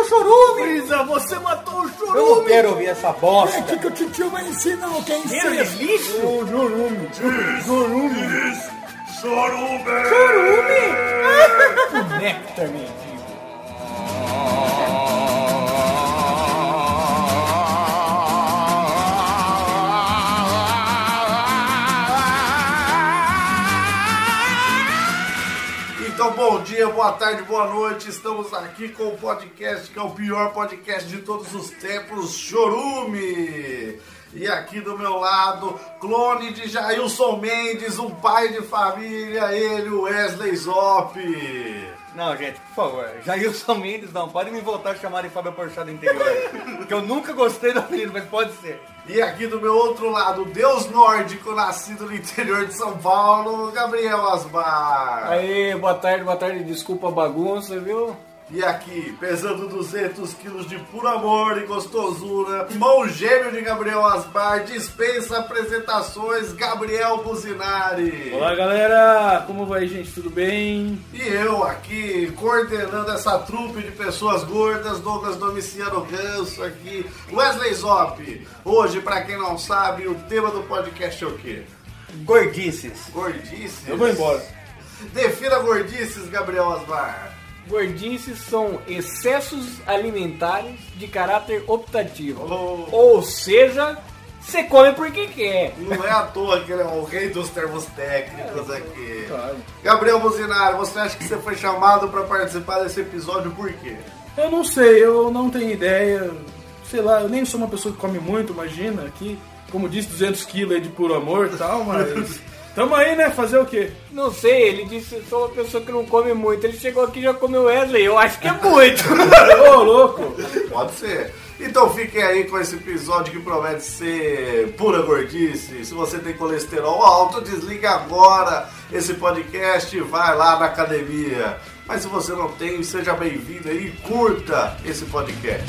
escutar o chorume! Brisa, você matou o chorume! Eu não quero ouvir essa bosta! que o tio vai ensinar o que é Ele é lixo! chorume. Chorume. Chorume. Chorume! Néctar, mendigo! Bom dia, boa tarde, boa noite. Estamos aqui com o podcast que é o pior podcast de todos os tempos, Chorume. E aqui do meu lado, clone de Jailson Mendes, um pai de família, ele, Wesley Zop. Não, gente, por favor, Jailson Mendes não, pode me voltar a chamar de Fábio Porchat do interior. que eu nunca gostei do apelido, mas pode ser. E aqui do meu outro lado, Deus nórdico, nascido no interior de São Paulo, Gabriel Asbar. Aí, boa tarde, boa tarde, desculpa a bagunça, viu? E aqui, pesando 200 quilos de puro amor e gostosura, irmão gêmeo de Gabriel Asbar, dispensa apresentações, Gabriel Buzinari. Olá, galera, como vai, gente? Tudo bem? E eu aqui, coordenando essa trupe de pessoas gordas, Douglas Domiciano Ganso aqui, Wesley Zop. Hoje, pra quem não sabe, o tema do podcast é o quê? Gordices. Gordices? Eu vou embora. Defina gordices, Gabriel Asbar. Gordices são excessos alimentares de caráter optativo. Oh. Ou seja, você come porque quer. Não é à toa que ele é o rei dos termos técnicos aqui. Claro. Gabriel Buzinari, você acha que você foi chamado para participar desse episódio por quê? Eu não sei, eu não tenho ideia. Sei lá, eu nem sou uma pessoa que come muito, imagina, aqui. Como disse, 200 quilos de puro amor e tal, mas... Tamo aí, né? Fazer o quê? Não sei, ele disse que sou uma pessoa que não come muito. Ele chegou aqui e já comeu Wesley. Eu acho que é muito. Ô, louco! Pode ser. Então fiquem aí com esse episódio que promete ser pura gordice. Se você tem colesterol alto, desliga agora esse podcast e vai lá na academia. Mas se você não tem, seja bem-vindo aí e curta esse podcast.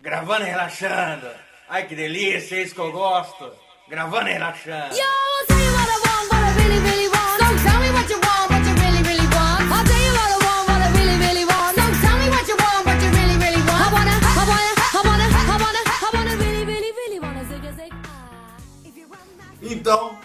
Gravando e relaxando. Ai, que delícia, é isso que eu gosto. Gravando e relaxando. Yo, I'll tell you what I want, what I really, really want. So tell me what you want, what you really, really want. I'll tell you what I want, what I really, really want. So tell me what you want, what you really, really want. I wanna, I wanna, I wanna, I wanna, I wanna really, really, really wanna zig a zig. If you run that. Então,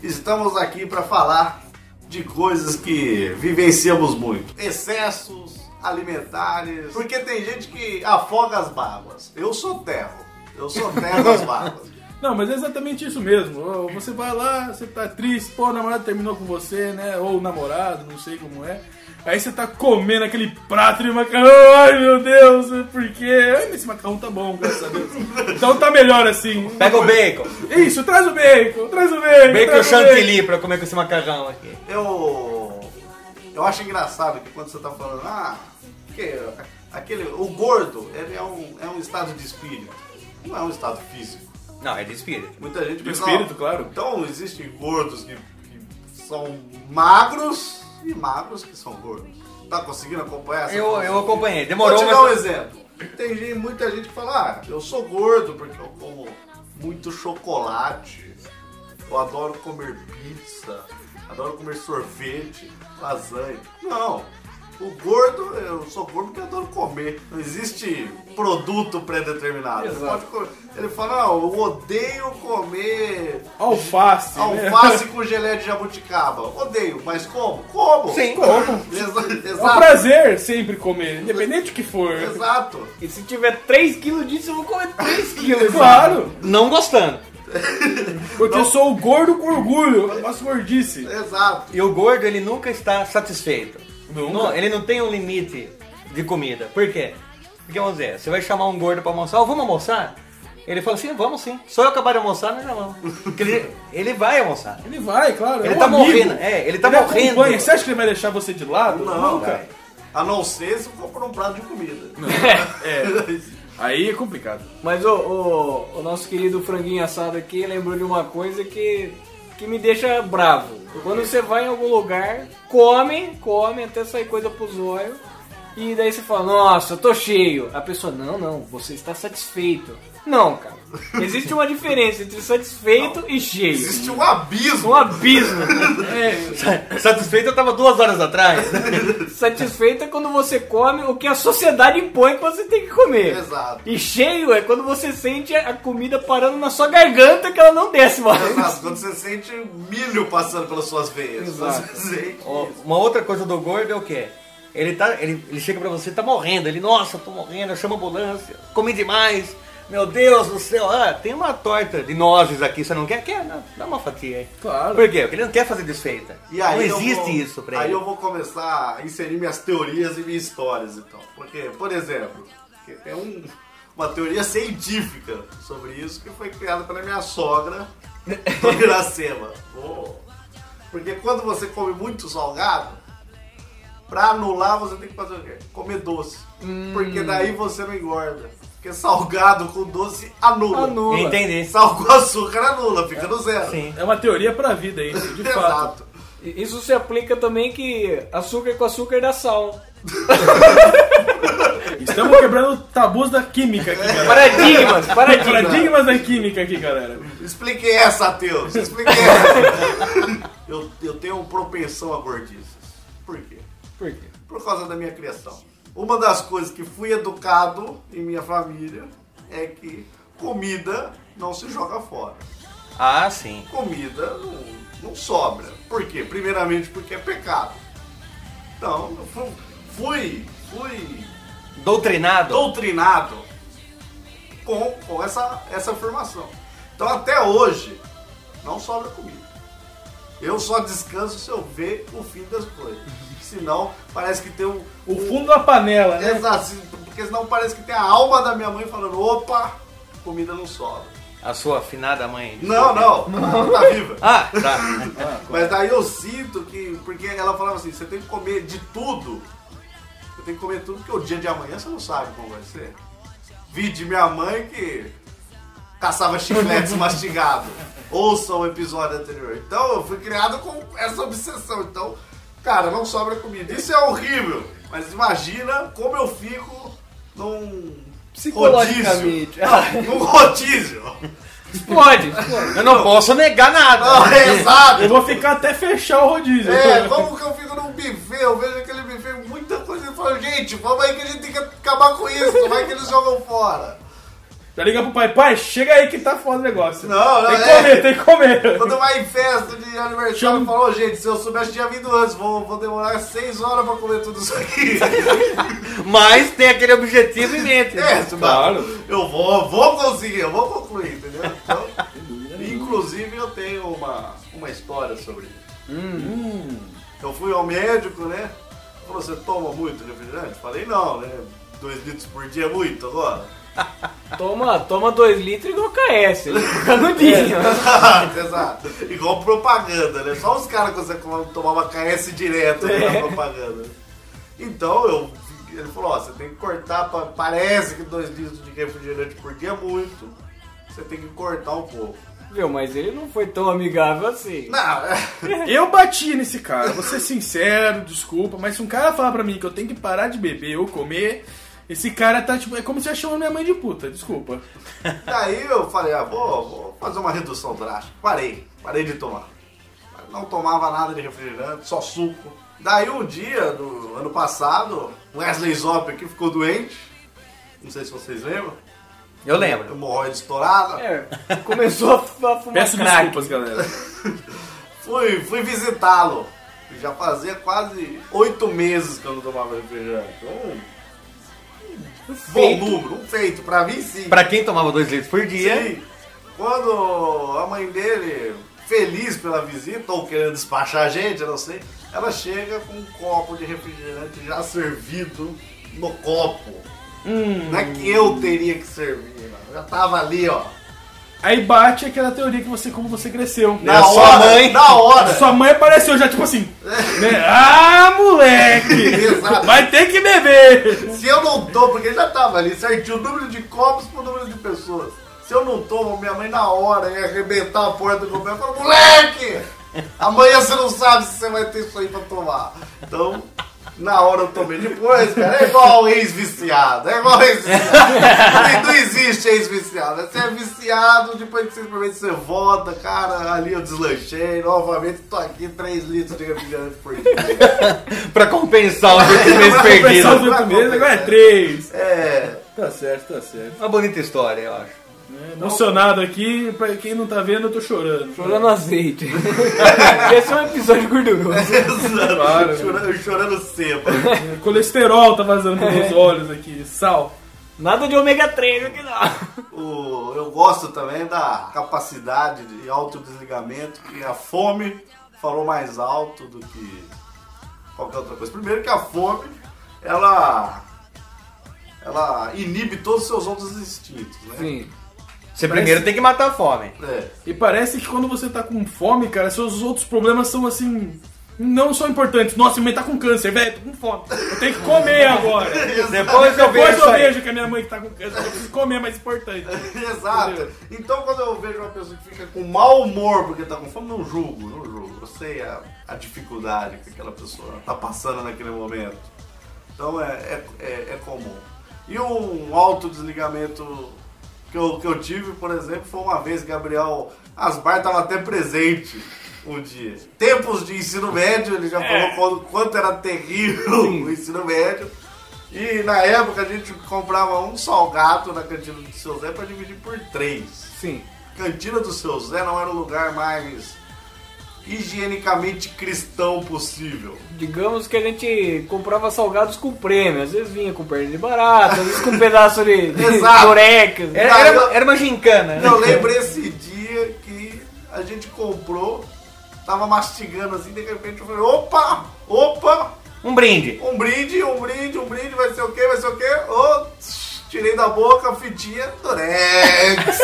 estamos aqui para falar de coisas que vivenciamos muito. Excessos alimentares. Porque tem gente que afoga as mágoas. Eu sou terro. Eu sou terro das mágoas. Não, mas é exatamente isso mesmo. Você vai lá, você tá triste, pô, o namorado terminou com você, né? Ou o namorado, não sei como é. Aí você tá comendo aquele prato de macarrão, ai meu Deus, por quê? Ai, mas esse macarrão tá bom, graças a Deus. Então tá melhor assim. Pega o bacon. Isso, traz o bacon, traz o bacon. Bacon traz o chantilly pra comer com esse macarrão aqui. Eu. Eu acho engraçado que quando você tá falando, ah, que aquele. O gordo, ele é um, é um estado de espírito. Não é um estado físico. Não, é de espírito. Muita gente De pensa, espírito, "Não, claro. Então existem gordos que, que são magros e magros que são gordos. Tá conseguindo acompanhar essa Eu, coisa? eu acompanhei. Vou Demorou, te dar um mas... exemplo. Tem gente- muita gente que fala, ah, eu sou gordo porque eu como muito chocolate, eu adoro comer pizza, adoro comer sorvete, lasanha. Não, o gordo, eu sou gordo porque eu adoro comer. Não existe produto pré-determinado. Ele, Exato. pode comer- ele fala, não, eu odeio comer Alface, né? alface com gelé de jabuticaba. Odeio, mas como? Como? Sim. Como? Exa- É um Exato. prazer sempre comer, independente do que for. Exato. E se tiver 3 quilos disso, eu vou comer 3 quilos. Claro, Não gostando. porque eu sou o gordo com orgulho, eu faço gordice. Exato. E o gordo, ele nunca está satisfeito. Nunca. Não, ele não tem um limite de comida. Por quê? Porque, vamos dizer, você vai chamar um gordo pra almoçar, ou vamos almoçar? Ele fala assim, vamos sim. Só eu acabar de almoçar, nós já vamos. Porque ele, ele vai almoçar. Ele vai, claro. Ele é um tá amigo. morrendo, é, ele tá ele morrendo. acompanha. Você acha que ele vai deixar você de lado? Não, Nunca. A não ser se for por um prato de comida. É. Aí é complicado. Mas o, o, o nosso querido franguinho assado aqui lembrou de uma coisa que, que me deixa bravo. Quando você vai em algum lugar, come, come até sair coisa pro zóio. E daí você fala, nossa, eu tô cheio. A pessoa, não, não, você está satisfeito. Não, cara. Existe uma diferença entre satisfeito e cheio. Existe um abismo. Um abismo. Satisfeito eu tava duas horas atrás. Satisfeito é quando você come o que a sociedade impõe que você tem que comer. Exato. E cheio é quando você sente a comida parando na sua garganta que ela não desce mais. Exato, quando você sente milho passando pelas suas veias. Exato. Isso. Uma outra coisa do gordo é o quê? Ele, tá, ele, ele chega pra você, tá morrendo. Ele, nossa, tô morrendo, chama a ambulância. Comi demais. Meu Deus do céu. Ah, tem uma torta de nozes aqui, você não quer? Quer? Não, dá uma fatia aí. Claro. Por quê? Porque ele não quer fazer desfeita. E aí não existe vou- isso pra Aí ele. eu vou começar a inserir minhas teorias e minhas histórias, então. Porque, por exemplo, é um- uma teoria científica sobre isso que foi criada pela minha sogra, Dona Iracema. Oh. Porque quando você come muito salgado, pra anular você tem que fazer o quê? Comer doce. Hum. Porque daí você não engorda. Porque salgado com doce anula. Anula. Entendi. Sal com açúcar anula, fica no zero. Sim. É uma teoria pra vida isso, de fato. Exato. Isso se aplica também que açúcar com açúcar dá sal. Estamos quebrando tabus da química aqui, galera. Paradigmas, paradigmas. Paradigmas da química aqui, galera. Explique essa, Teus. Explique essa. eu, eu tenho propensão a gordices. Por quê? Por quê? Por causa da minha criação. Uma das coisas que fui educado em minha família é que comida não se joga fora. Ah, sim. Comida não, não sobra. Por quê? Primeiramente porque é pecado. Então, fui, fui Doutrinado. doutrinado com, com essa, essa afirmação. Então até hoje não sobra comida. Eu só descanso se eu ver o fim das coisas. Senão parece que tem um. O fundo da panela, né? Exato, se- porque senão parece que tem a alma da minha mãe falando, opa, comida não sobra. A sua afinada mãe. Não, não, ela tá viva. Ah, tá. Mas daí eu sinto que. Porque ela falava assim, você tem que comer de tudo. Você tem que comer tudo, porque o dia de amanhã você não sabe como vai ser. Vi de minha mãe que caçava chicletes mastigados. Ouça o episódio anterior. Então eu fui criado com essa obsessão. Então, cara, não sobra comida. Isso é horrível. Mas imagina como eu fico num. Psicologicamente. Rodízio. Não, num rodízio. Pode. Eu não posso negar nada. Não, é exato. Eu vou ficar até fechar o rodízio. É, como que eu fico num buffet, eu vejo aquele buffet, muita coisa e falo, gente, vamos aí que a gente tem que acabar com isso, vai que eles jogam fora. Já liga pro pai, pai, chega aí que tá foda o negócio. Não, não, Tem que é. comer, tem que comer. Quando vai em festa de aniversário, Chama- eu falo, "Ô, gente, se eu soubesse tinha vindo antes, vou, vou demorar seis horas pra comer tudo isso aqui. Mas tem aquele objetivo em mente. né? É, Claro. eu vou, vou conseguir, eu vou concluir, entendeu? Então, inclusive eu tenho uma, uma história sobre isso. Eu fui ao médico, né? Falou, você toma muito refrigerante? Falei, não, né? Dois litros por dia é muito agora. Toma, toma dois litros igual KS. Ele fica canudinho. Exato, exato. Igual propaganda, né? Só os caras conseguem tomar uma KS direto né, na propaganda. Então eu. Ele falou, ó, você tem que cortar, pa- parece que dois litros de refrigerante por dia é muito. Você tem que cortar um pouco. Viu, mas ele não foi tão amigável assim. Não, é. Eu bati nesse cara, vou ser sincero, desculpa, mas se um cara falar pra mim que eu tenho que parar de beber ou comer, esse cara tá tipo. É como se eu chamando minha mãe de puta, desculpa. Daí eu falei, ah, vou, vou fazer uma redução drástica. Parei, parei de tomar. Não tomava nada de refrigerante, só suco. Daí um dia, no ano passado, Wesley Zop aqui ficou doente. Não sei se vocês lembram. Eu lembro. Hemorroide estourada. É, começou a fu- a fumar Peço desculpas, galera. Fui, fui visitá-lo. Já fazia quase oito meses que eu não tomava refrigerante. Um, bom número, um feito. Pra mim, sim. Pra quem tomava dois litros por dia, Sim. Quando a mãe dele, feliz pela visita, ou querendo despachar a gente, eu não sei, ela chega com um copo de refrigerante já servido no copo. Não é que eu teria que servir, já tava ali, ó. Aí bate aquela teoria que você, como você cresceu. Na sua hora, mãe. na hora. Sua mãe apareceu já, tipo assim. né? Ah, moleque! Exato. Vai ter que beber! Se eu não tô, porque já tava ali certinho o número de copos pro número de pessoas. Se eu não tomo, minha mãe na hora ia arrebentar a porta do comer e falar, moleque! Amanhã você não sabe se você vai ter isso aí pra tomar. Então, na hora eu tomei. Depois, cara, é igual ex-viciado. É igual ex-viciado. Não, existe ex-viciado. Você é viciado, depois que você experimenta, você volta, cara, ali eu deslanchei, novamente tô aqui 3 litros de refrigerante por dia. Pra compensar os oito meses Pensar os perdidos. oito meses, agora é três. É. Tá certo, tá certo. Uma bonita história, eu acho. Emocionado aqui, pra quem não tá vendo, eu tô chorando. Chorando azeite. Esse é um episódio gorduroso. Claro. Chorando, chorando seba. Colesterol tá vazando pelos olhos aqui, sal. Nada de ômega 3 aqui não. O- eu gosto também da capacidade de autodesligamento, que a fome falou mais alto do que qualquer outra coisa. Primeiro que a fome, ela ela inibe todos os seus outros instintos, né? Sim. Você primeiro tem que matar a fome. É. E parece que quando você tá com fome, cara, seus outros problemas são assim. Não são importantes. Nossa, minha mãe tá com câncer, velho, tô com fome. Eu tenho que comer agora. Depois eu vejo Depois eu vejo que a minha mãe que tá com câncer, eu preciso comer, é mais importante. Exato. Então quando eu vejo uma pessoa que fica com mau humor porque tá com fome, não julgo, não julgo. Eu sei a, a dificuldade que aquela pessoa tá passando naquele momento. Então é, é, é, é comum. E um autodesligamento que eu, que eu tive, por exemplo, foi uma vez Gabriel Asbar estava até presente um dia. Tempos de ensino médio, ele já falou quando- quanto era terrível o ensino médio. E na época a gente comprava um salgado na cantina do seu Zé para dividir por três. Sim. Cantina do seu Zé não era o lugar mais higienicamente cristão possível. Digamos que a gente comprava salgados com prêmio. Às vezes vinha com perna de barata, às vezes com um pedaço de, de durex. Era, era, era uma gincana. né? Eu lembro esse dia que a gente comprou, tava mastigando assim, de repente eu falei, opa, opa, Um brinde. um brinde, um brinde, um brinde, vai ser o quê, vai ser o quê? Tch, tirei da boca a fitinha, Durex.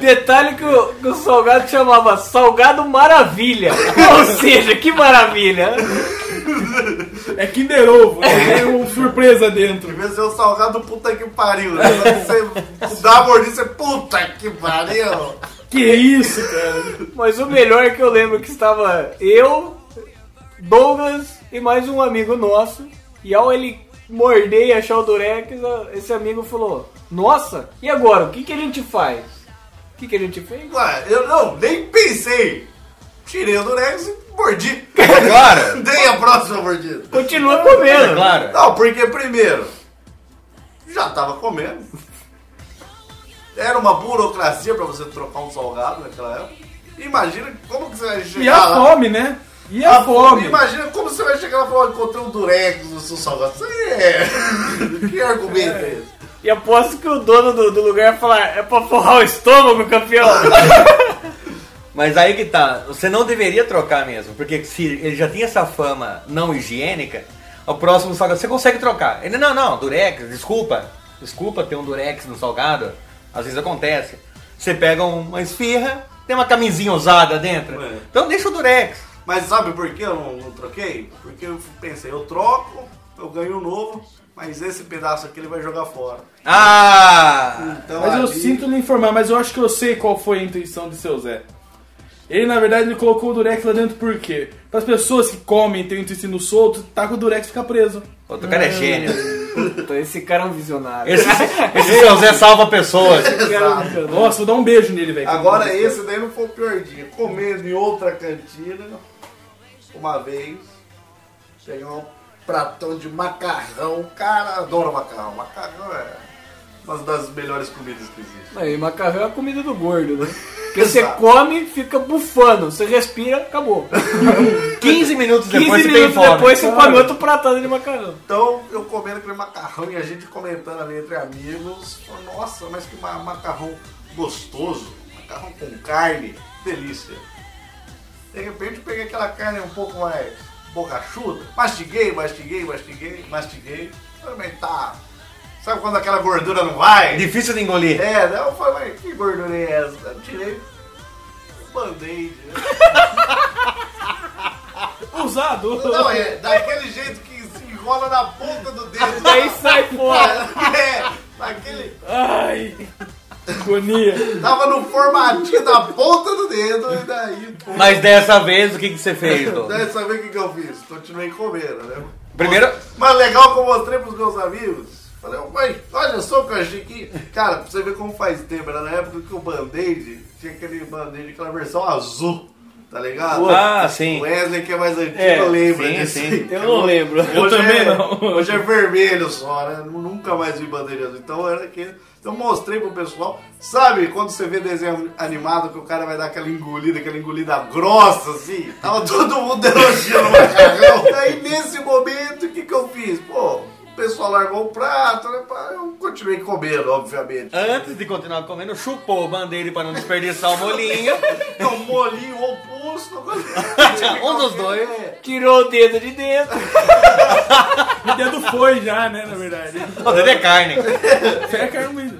Detalhe que o, que o salgado chamava Salgado Maravilha. Ou seja, que maravilha. É Kinder Ovo, né? tem uma surpresa dentro. Devia ser o salgado puta que pariu. Né? Você dá a mordida, você puta que pariu. Que isso, cara? Mas o melhor é que eu lembro que estava eu, Douglas e mais um amigo nosso. E ao ele morder e achar o Durex, esse amigo falou: Nossa, e agora? O que, que a gente faz? O que, que a gente fez? Ué, eu não, nem pensei. Tirei o Durex e mordi. Claro. Dei a próxima mordida. Continua comendo. É claro. Não, porque primeiro, já tava comendo. Era uma burocracia pra você trocar um salgado naquela época. Imagina como que você vai chegar E a lá. fome, né? E a, fome. Imagina como você vai chegar lá e falar, encontrei um durex no seu salgado. Isso aí é... que argumento é esse? E aposto que o dono do, do lugar ia falar: É pra forrar o estômago, campeão. Mas aí que tá, você não deveria trocar mesmo, porque se ele já tinha essa fama não higiênica, o próximo salgado, você consegue trocar. Ele, não, não, durex, desculpa, desculpa ter um durex no salgado, às vezes acontece. Você pega uma esfirra, tem uma camisinha usada dentro, É. então deixa o durex. Mas sabe por que eu não, não troquei? Porque eu pensei, eu troco, eu ganho um novo, mas esse pedaço aqui ele vai jogar fora. Ah! Então, Mas eu ali- sinto lhe informar, mas eu acho que eu sei qual foi a intenção de seu Zé. Ele, na verdade, ele colocou o Durex lá dentro por quê? Para as pessoas que comem e têm o intestino solto, tá com o Durex fica preso. Outro cara é gênio. Esse cara é um visionário. Esse, esse seu Zé salva pessoas. Esse cara é um. Nossa, vou dar um beijo nele, velho. Agora esse daí não foi o pior dia. Comendo em outra cantina, uma vez, peguei um pratão de macarrão. Cara, adoro macarrão. Macarrão é uma das melhores comidas que existe. Aí, macarrão é a comida do gordo, né? Porque você come, fica bufando. Você respira, acabou. 15 minutos 15 depois você tem minutos fome. depois você come outro pratado de macarrão. Então, eu comendo aquele macarrão e a gente comentando ali entre amigos. Nossa, mas que ma- macarrão gostoso. Macarrão com carne. Delícia. De repente, eu peguei aquela carne um pouco mais borrachuda. Mastiguei, mastiguei, mastiguei, mastiguei. Falei, mas tá, Sabe quando aquela gordura não vai? Difícil de engolir. É, daí eu falei, mas que gordura é essa? Eu tirei um band-aid. né? Usado. Não, é daquele jeito que se enrola na ponta do dedo. Daí sai fora. É, daquele. Ai. Agonia. Tava no formatinho da ponta do dedo e daí. pô. Mas dessa vez, o que, que você fez, Dô? Daí sabe o que, que eu fiz? Continuei comendo, né? Primeiro, Mas legal que eu mostrei pros meus amigos. Falei, mãe, olha só o aqui. Cara, pra você ver como faz tempo, era na época que o Band-Aid tinha aquele Band-Aid, aquela versão azul, tá ligado? Ah, sim. O Wesley, que é mais antigo, É, lembra sim, disso. sim. Eu não lembro. Eu Hoje também é- não. Hoje é vermelho só, né? Nunca mais vi bandeira azul. Então era aquele. Então mostrei pro pessoal. Sabe quando você vê desenho animado que o cara vai dar aquela engolida, aquela engolida grossa assim? Tava todo mundo elogiando o macarrão. Aí nesse momento, o que que eu fiz? Pô, pessoal largou o prato, né? Eu continuei comendo, obviamente. antes de continuar comendo, chupou o bandeira para não desperdiçar o molinho. Um molinho oposto. Um dos dois. É. Tirou o dedo de dentro. O dedo foi já, né, na verdade. O dedo é carne. Fé carne.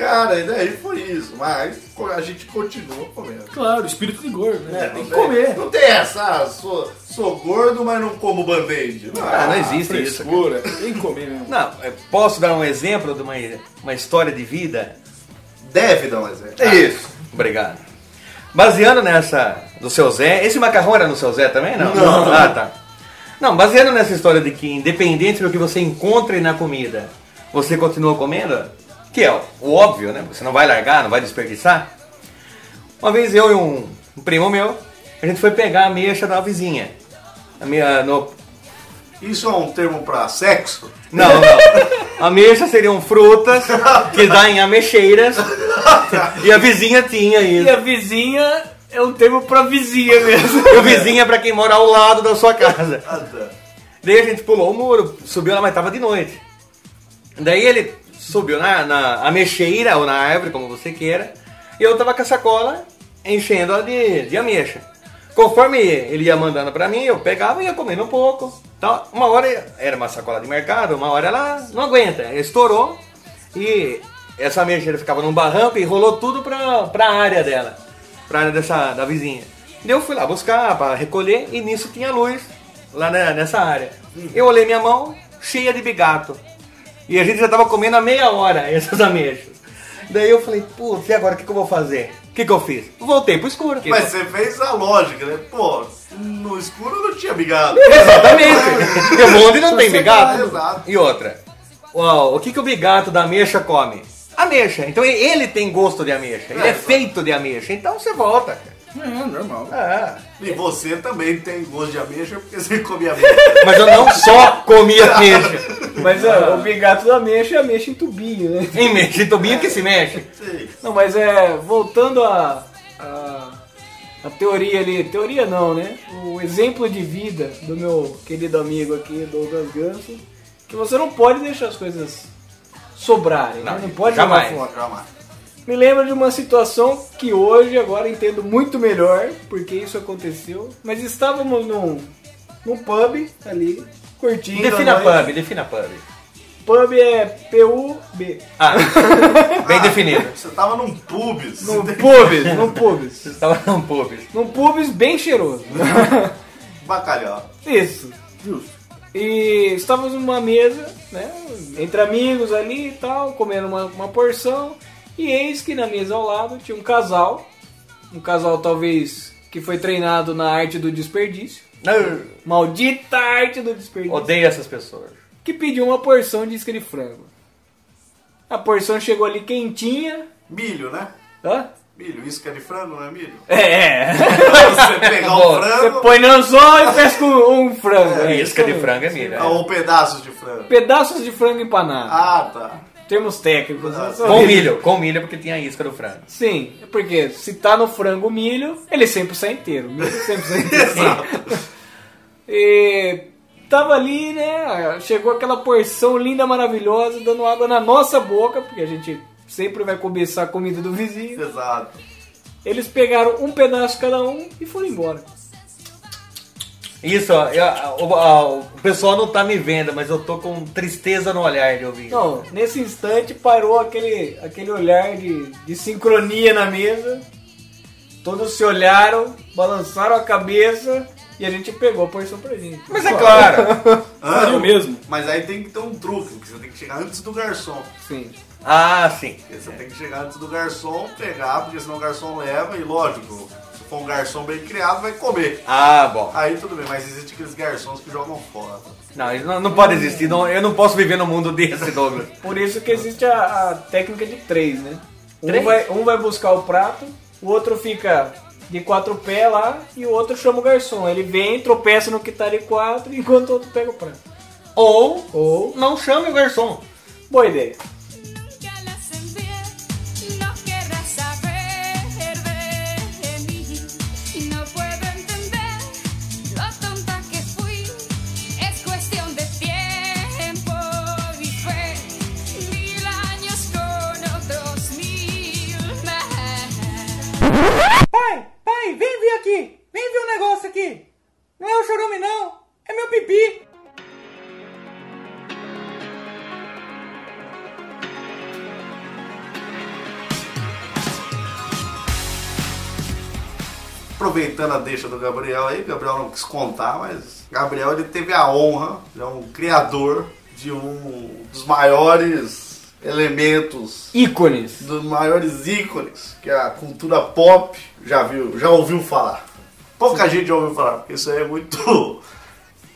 Cara, e daí foi isso. Mas a gente continuou comendo. Claro, espírito de gordo, né? Tem que comer. Não tem essa, ah, sou, sou gordo, mas não como band-aid. Não, Ah, não existe isso. Frescura. Tem que comer mesmo. Não, é, posso dar um exemplo de uma, uma história de vida? Deve dar um exemplo. Isso. Obrigado. Baseando nessa do seu Zé, esse macarrão era no seu Zé também? Não. Não. Ah, tá. Não, baseando nessa história de que independente do que você encontre na comida, você continua comendo, que é o óbvio, né? Você não vai largar, não vai desperdiçar. Uma vez eu e um, um primo meu, a gente foi pegar a ameixa da vizinha. A minha, no, Isso é um termo pra sexo? não, não. Ameixa seriam frutas que dá em ameixeiras. E a vizinha tinha isso. E a vizinha é um termo pra vizinha mesmo. E o vizinho é pra quem mora ao lado da sua casa. Ah, tá. Daí a gente pulou o muro, subiu lá, mas tava de noite. Daí ele subiu na, na ameixeira ou na árvore, como você queira, e eu tava com a sacola enchendo ela de, de ameixa. Conforme ele ia mandando pra mim, eu pegava e ia comendo um pouco. Então, uma hora era uma sacola de mercado, uma hora ela não aguenta, estourou e essa ameixeira ficava num barranco e rolou tudo pra, pra área dela, pra área dessa, da vizinha. Daí eu fui lá buscar pra recolher e nisso tinha luz lá na- nessa área. Eu olhei minha mão cheia de bigato. E a gente já tava comendo há meia hora essas ameixas. Daí eu falei, putz, e agora o que, que eu vou fazer? O que, que eu fiz? Voltei pro escuro. Mas você fez a lógica, né? Pô, no escuro não tinha bigado. Exatamente. Porque onde não tem bigato. Exato. E outra, o, o que, que o bigato da ameixa come? Ameixa. Então ele- ele tem gosto de ameixa. Ele é É, feito de ameixa. Então você volta. É, normal. Ah, E você também tem gosto de ameixa porque você comia ameixa. mas eu não só comia ameixa. Mas ó, o bigato da ameixa é ameixa em tubinho, né? Em mexe, tubinho que se mexe. Sim. Não, mas é. Voltando a. a, a teoria ali. Teoria não, né? O exemplo de vida do meu querido amigo aqui, Douglas Ganso. Que você não pode deixar as coisas sobrarem, né? Não, Não pode jamais. jogar fora. Calma. Me lembra de uma situação que hoje, agora entendo muito melhor porque isso aconteceu. Mas estávamos num, num pub ali, curtindo. Defina pub, defina pub. Pub é P-U-B. Ah, bem definido. Você tava num pubis. Num pubs, num pubs. Você estava num pub. Num pubs bem cheiroso. Bacalhau. Isso. Justo. E estávamos numa mesa, né? Entre amigos ali e tal, comendo uma, uma porção. E eis que na mesa ao lado tinha um casal. Um casal talvez que foi treinado na arte do desperdício. Maldita arte do desperdício. Odeio essas pessoas. Que pediu uma porção de isca de frango. A porção chegou ali quentinha. Milho, né? Hã? Milho, isca de frango, não é milho? É, é. Você pegar o Você frango põe no anzol e pesca um, um frango. É, Isca isso de frango é milho. é. ou pedaços de frango. Pedaços de frango empanado. Ah, tá. Termos técnicos. São Com milho, com milho porque tinha isca do frango. Sim, porque se tá no frango o milho, ele sempre sai inteiro. O milho sempre sai inteiro. e tava ali, né? Chegou aquela porção linda, maravilhosa, dando água na nossa boca, porque a gente sempre vai cobiçar a comida do vizinho. Exato. Eles pegaram um pedaço cada um e foram embora. Isso, ó, eu- o, ó, o pessoal não tá me vendo, mas eu tô com tristeza no olhar de ouvir. Não, nesse instante parou aquele, aquele olhar de, de sincronia na mesa. Todos se olharam, balançaram a cabeça e a gente pegou a porção pra gente. Mas é claro. Ah, o mesmo. Mas aí tem que ter um truque, porque você tem que chegar antes do garçom. Sim. Ah, sim. Porque Você tem que chegar antes do garçom, pegar, porque senão o garçom leva e lógico, for um garçom bem criado, vai comer. Ah, bom. Aí tudo bem, mas existe aqueles garçons que jogam fora. Não, isso não, não pode existir. não- eu não posso viver num mundo desse, Douglas. Por isso que existe a, a técnica de três, né? Um Três? vai, um vai buscar o prato, o outro fica de quatro pés lá e o outro chama o garçom. Ele vem, tropeça no que tá de quatro enquanto o outro pega o prato. Ou Ou, não chame o garçom. boa ideia. Pai, vem ver aqui. Vem ver um negócio aqui. Não é o chorume, não. É meu pipi. Aproveitando a deixa do Gabriel aí, Gabriel não quis contar, mas Gabriel ele teve a honra, ele é um criador de um dos maiores elementos, Ícones. dos maiores ícones que a cultura pop já viu, já ouviu falar. Pouca gente já ouviu falar, porque isso aí é muito.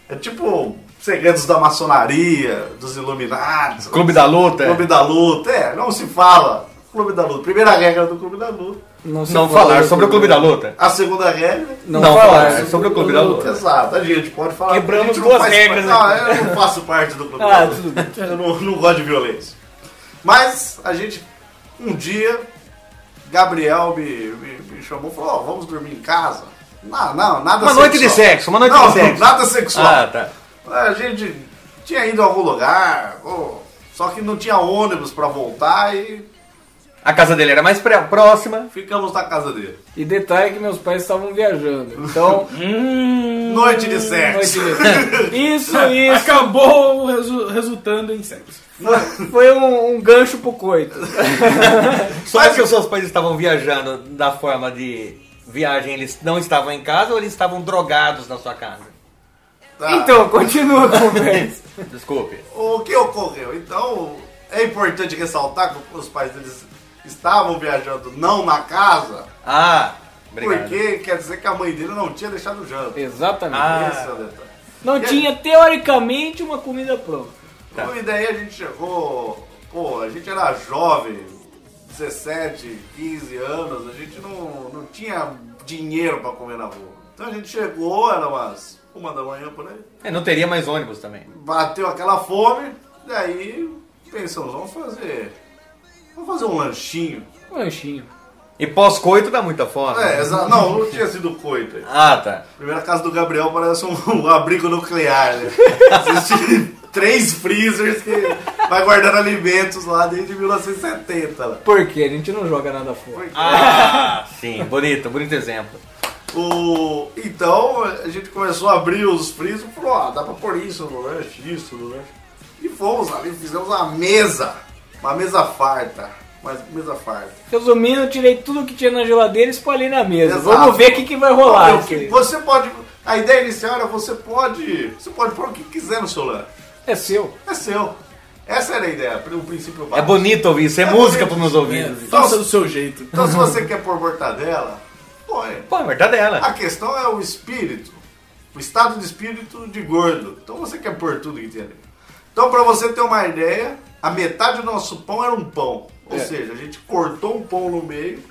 É tipo segredos da maçonaria, dos Illuminati. Clube da Luta. Clube da Luta, é, não se fala. Clube da Luta. Primeira regra do Clube da Luta. Não, se Não fala falar sobre o Clube da Luta. A segunda regra. Não, Não falar falar sobre o Clube da Luta. Exato, a gente pode falar. Quebramos duas faz regras parte- aqui. Não, eu não faço parte do Clube Ah, da Luta. tudo. Eu não, não gosto de violência. Mas a gente, um dia, Gabriel me, me chamou e falou: ó, vamos dormir em casa. Não, não, nada Uma noite de sexual. sexo, uma noite não, de sexo. Nada sexual. Ah, tá. A gente tinha ido a algum lugar, pô, só que não tinha ônibus pra voltar e A casa dele era mais pré- próxima. ficamos na casa dele. E detalhe que meus pais estavam viajando. Então. hum, Noite de sexo. noite de sexo. Isso, isso. Acabou resu- resultando em sexo. Foi um, um gancho pro coito. Só que os seus pais estavam viajando da forma de viagem, eles não estavam em casa ou eles estavam drogados na sua casa? Tá. Então, continua a conversa. Desculpe. O que ocorreu? Então, é importante ressaltar que os pais deles estavam viajando não na casa, Ah, obrigado. porque quer dizer que a mãe dele não tinha deixado o jantar. Exatamente. Ah. Esse é o detalhe. Não tinha, teoricamente, uma comida pronta. Tá. E daí a gente chegou, pô, a gente era jovem, 17, 15 anos, a gente não, não tinha dinheiro pra comer na rua. Então a gente chegou, era umas uma da manhã por aí, É, não teria mais ônibus também. bateu aquela fome, daí pensamos, vamos fazer, vamos fazer um lanchinho. Um lanchinho. E pós-coito dá muita fome. É, exa- não, não tinha sido coito. aí. Ah, tá. Primeira casa do Gabriel parece um, um abrigo nuclear, né? Existe três freezers que vai guardando alimentos lá desde 1970. Lá. Por quê? A gente não joga nada fora. Ah, sim. Bonito, bonito exemplo. O, então a gente começou a abrir os freezers e falou, ó, dá pra pôr isso no lanche, isso no lanche. E fomos ali, fizemos uma mesa, uma mesa farta, uma mesa farta. Resumindo, eu tirei tudo que tinha na geladeira e espalhei na mesa. Exato. Vamos ver o que, que vai rolar. Olha, aqui. Você pode, a ideia inicial era você pode, você pode pôr o que quiser no seu lanche. É seu. É seu. Essa era a ideia, o princípio É básico. bonito ouvir isso, é, É música pros meus ouvidos. Faça do seu jeito. Então se você quer pôr mortadela, põe. Pô, é mortadela. A questão é o espírito, o estado de espírito de gordo. Então você quer pôr tudo que tem ali. Então pra você ter uma ideia, a metade do nosso pão era um pão. Ou É. seja, a gente cortou um pão no meio,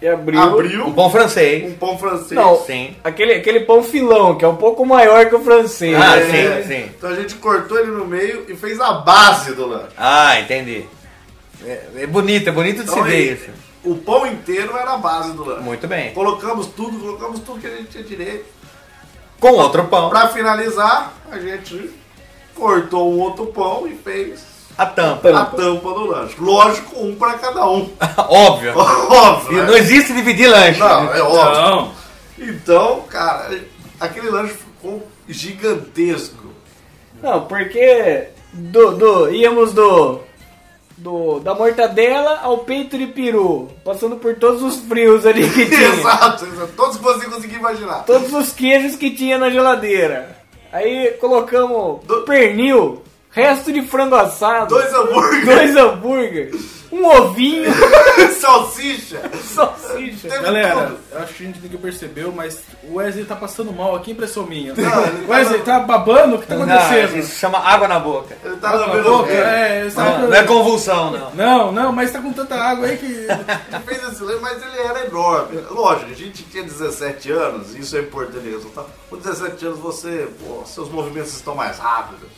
E abriu. abriu Um pão francês. um pão francês. Não, Sim. Aquele, aquele pão filão, que é um pouco maior que o francês. Ah, né? sim, sim. Então a gente cortou ele no meio e fez a base do lanche. Ah, entendi. É, é bonito, é bonito de se Então, ver aí, isso. O pão inteiro era a base do lanche. Muito bem. Colocamos tudo, colocamos tudo que a gente tinha direito. Com outro pão, Pra finalizar, a gente cortou um outro pão e fez a tampa. a tampa do lanche. Lógico, um pra cada um. Óbvio. Óbvio. Não né? existe dividir lanche. Não, é óbvio. Não. Então, cara, aquele lanche ficou gigantesco. Não, porque do, do, íamos do, do da mortadela ao peito de peru, passando por todos os frios ali que tinha. Exato, exato. Todos que você conseguir imaginar. todos os queijos que tinha na geladeira. Aí colocamos Do- pernil, resto de frango assado, Dois hambúrgueres, dois hambúrgueres, um ovinho, salsicha. salsicha. Teve Galera, tudo. eu acho que a gente nunca percebeu, mas o Wesley tá passando mal aqui, impressão minha. Não, tá Wesley, tá babando? O que tá Não, acontecendo? isso chama água na boca. Ele tá Água na boca? É, tá- Não, não é convulsão, não. Não, não, mas tá com tanta água aí que. Ele fez esse lance, mas ele era enorme. Lógico, a gente tinha 17 anos, isso é importante resultar. Com 17 anos você, pô, seus movimentos estão mais rápidos,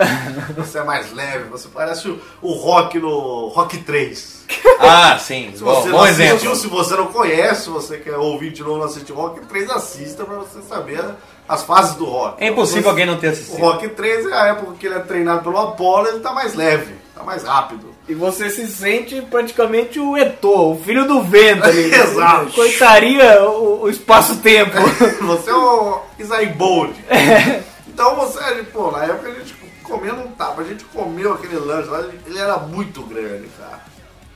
você é mais leve, você parece o, o rock no Rock 3. Ah, sim. Se Bom, você bom não assistiu, exemplo. se você não conhece, você quer ouvir de novo, não assistiu Rock 3, assista pra você saber as fases do rock. É impossível Você- alguém não ter O assistido. Rock 3 é a época que ele é treinado pelo Apollo, ele tá mais leve, tá mais rápido. E você se sente praticamente o Eto'o, o filho do vento ali. Exato. Coitaria o, o espaço-tempo. Você é o Isaí Bold. Então você, pô, na época a gente comia não tava, a gente comeu aquele lanche lá, ele era muito grande, cara.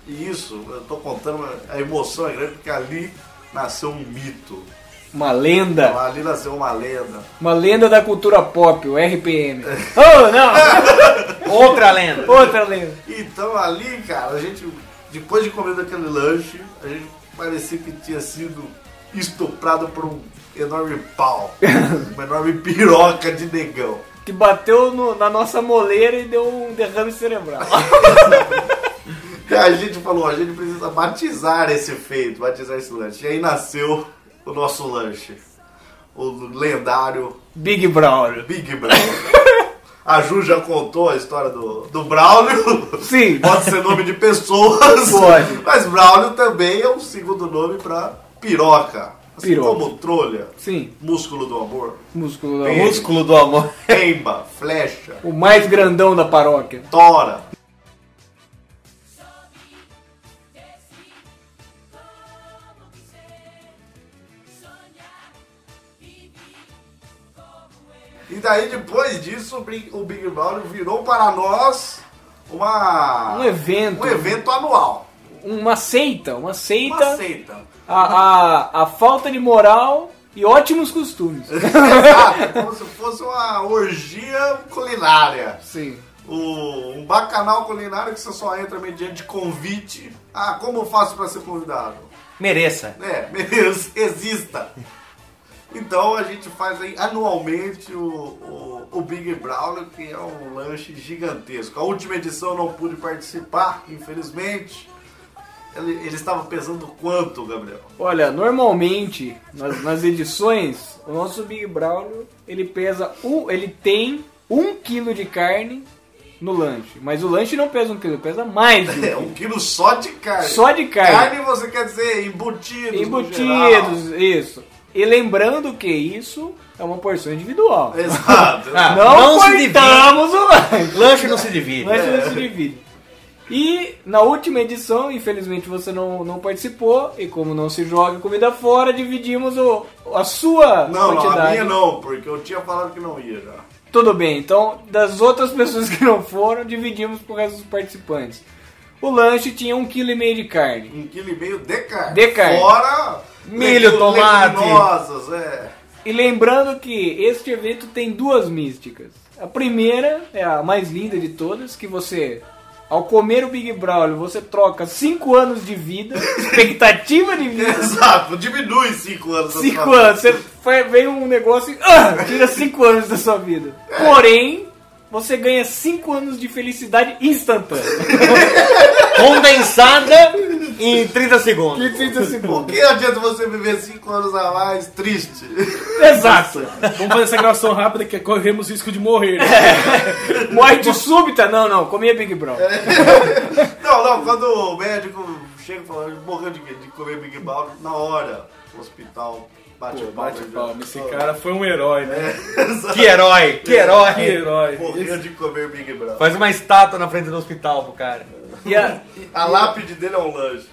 E isso, eu tô contando, a emoção é grande porque ali nasceu um mito. Uma lenda. Ali nasceu uma lenda. Uma lenda da cultura pop, o RPM. Oh, não! Outra lenda. Outra lenda. Então ali, cara, a gente, depois de comer daquele lanche, a gente parecia que tinha sido estuprado por um enorme pau. uma enorme piroca de negão. Que bateu no- na nossa moleira e deu um derrame cerebral. E a gente falou, a gente precisa batizar esse feito, batizar esse lanche. E aí nasceu o nosso lanche. O lendário Big Brother. Big Braulio. A Ju já contou a história do, do Braulio. Sim. Pode ser nome de pessoas. Pode. Mas Braulio também é um segundo nome pra piroca. Assim Piroca. como trolha, Sim. músculo do amor, Músculo da Bem. Músculo do amor. pemba, flecha, O mais grandão da paróquia. tora. E daí depois disso o Big, Brother virou para nós uma Um evento. um evento anual. Uma seita. Uma seita. Uma seita. A, a, a falta de moral e ótimos costumes. Exato, como se fosse uma orgia culinária. Sim. O- um bacanal culinário que você só entra mediante convite. Ah, como eu faço para ser convidado? Mereça. É, beleza, exista. Então a gente faz aí anualmente o, o, o Big Brown, que é um lanche gigantesco. A última edição eu não pude participar, infelizmente. Ele, ele estava pesando quanto, Gabriel? Olha, normalmente nas, nas edições, o nosso Big Braulio ele pesa um, ele tem um quilo de carne no lanche, mas o lanche não pesa um quilo, pesa mais um É, quilo. um quilo só de carne. Só de carne. Carne você quer dizer embutidos. Embutidos, isso. E lembrando que isso é uma porção individual. Exato. Ah, Não, não se cortamos o lanche. Lanche não se divide. O lanche não se divide. E na última edição, infelizmente você não, não participou, e como não se joga comida fora, dividimos o, a sua Não, não, quantidade. a minha não, porque eu tinha falado que não ia já. Tudo bem, então das outras pessoas que não foram, dividimos pro resto dos participantes. O lanche tinha um quilo e meio de carne. Um quilo e meio de carne. De carne. Fora Milho, tomate. leguminosas, é. E lembrando que este evento tem duas místicas. A primeira é a mais linda de todas, que você, ao comer o Big Braulio, você troca 5 anos de vida, expectativa de vida. Exato, diminui 5 anos. da 5 sua vida. anos, você vem um negócio e ah, tira 5 anos da sua vida. Porém, você ganha 5 anos de felicidade instantânea. Condensada em 30 segundos. De 30 Por segundos. que adianta você viver 5 anos a mais triste? Exato. Vamos fazer essa gravação rápida que corremos risco de morrer. Morte súbita? Não, não, comia Big Braulio. Não, não, quando o médico chega e fala, morreu de, de comer Big Ball, na hora, no hospital, Bate Pô, palma. bate já. palma. Esse cara foi um herói, né? Que herói, que herói. Que herói. Morreu de comer Big Brother. Faz uma estátua na frente do hospital pro cara. E a- A lápide dele é um lanche.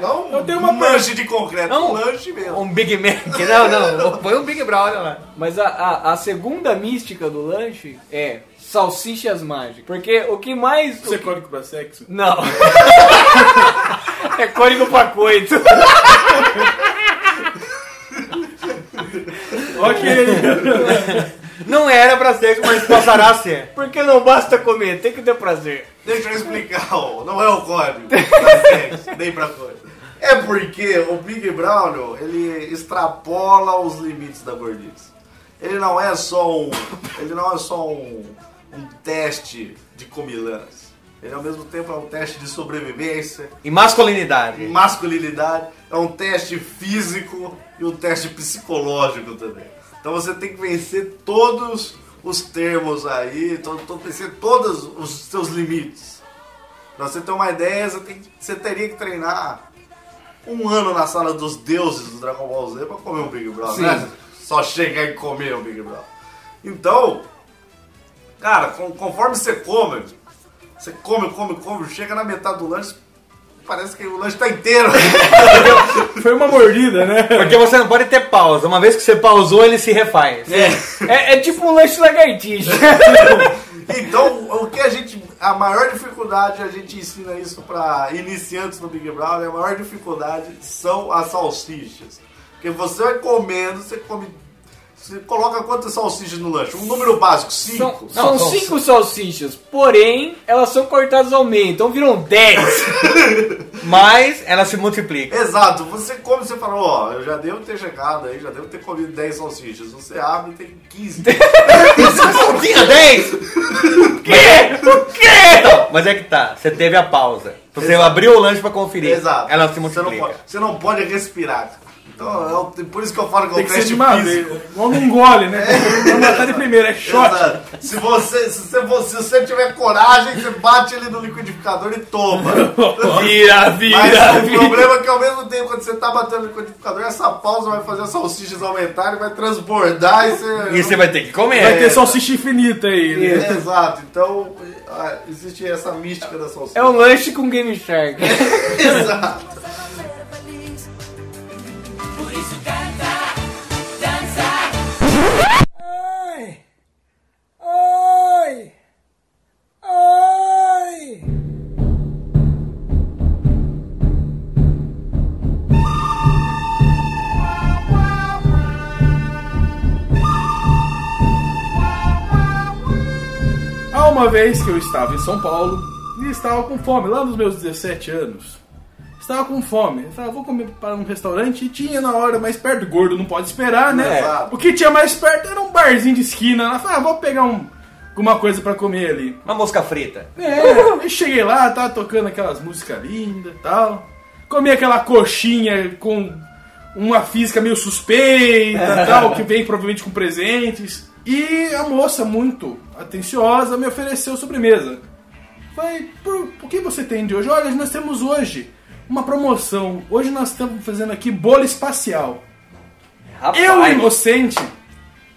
Não Eu tenho uma um lanche de concreto, Não. um lanche mesmo. Um Big Mac. Não, não. Põe um Big Brother lá. mas a, a, a segunda mística do lanche é salsichas mágicas. Porque o que mais. Você o que- código pra sexo? Não. é código pra coito. Ok. Não era pra sexo, mas passará a ser. Porque não basta comer, tem que ter prazer. Deixa eu explicar, ó, não é o código pra sexo, nem pra coisa. É porque o Big Brown, ele extrapola os limites da gordice. Ele não é só um, ele não é só um, um teste de comilância. Ele ao mesmo tempo é um teste de sobrevivência, E masculinidade. masculinidade, é um teste físico e um teste psicológico também. Então você tem que vencer todos os termos aí, to, to, vencer todos os seus limites. Pra você ter uma ideia, você, tem, você teria que treinar um ano na sala dos deuses do Dragon Ball Z pra comer um Big Brother, né? Só chegar e comer um Big Brother. Então, cara, con- conforme você come, você come, come, come, chega na metade do lanche, parece que o lanche tá inteiro. Foi uma mordida, né? Porque você não pode ter pausa. Uma vez que você pausou, ele se refaz. É, é tipo um lanche lagartixa. Então, o que a gente. A maior dificuldade, a gente ensina isso para iniciantes no Big Brother, a maior dificuldade são as salsichas. Porque você vai comendo, você come. Você coloca quantas salsichas no lanche? Um número básico, cinco. São, são cinco salsichas, porém, elas são cortadas ao meio, então viram 10. Mas ela se multiplica. Exato, você come, você fala, ó, eu já devo ter chegado aí, já devo ter comido 10 salsichas. Você abre e tem 15. Não tinha 10? Quê? O quê? Então, mas é que tá. Você teve a pausa. Você Exato. abriu o lanche pra conferir. Exato. Ela se você não, multiplica. pode, você não pode respirar. Então, é o- por isso que eu falo que é Tem um que ser teste físico. Igual num gole, né? Vamos matar de primeira, é shot. Exato. Se você, se, você, se você tiver coragem, você bate ele no liquidificador e toma. Vira, vira, Mas o vira. problema é que ao mesmo tempo, quando você tá batendo no liquidificador, essa pausa vai fazer as salsichas aumentarem, vai transbordar e você. E você vai ter que comer. Vai ter salsicha infinita aí. né? É, Exato, então ah, existe essa mística da salsicha. É um lanche com Game Shark. Exato. Ai! Ai! Há uma vez que eu estava em São Paulo e estava com fome, lá nos meus 17 anos. Estava com fome. Eu falei, "Ah, vou comer para um restaurante e tinha na hora mais perto. Gordo não pode esperar, né? Exato. O que tinha mais perto era um barzinho de esquina. Eu falei, ah, vou pegar um, alguma coisa para comer ali. Uma mosca frita. É, cheguei lá, tava tocando aquelas músicas lindas e tal. Comi aquela coxinha com uma física meio suspeita tal, que vem provavelmente com presentes. E a moça, muito atenciosa, me ofereceu sobremesa. Falei, por, por que você tem de hoje? Olha, nós temos hoje uma promoção. Hoje nós estamos fazendo aqui bolo espacial. Rapaz. Eu, inocente,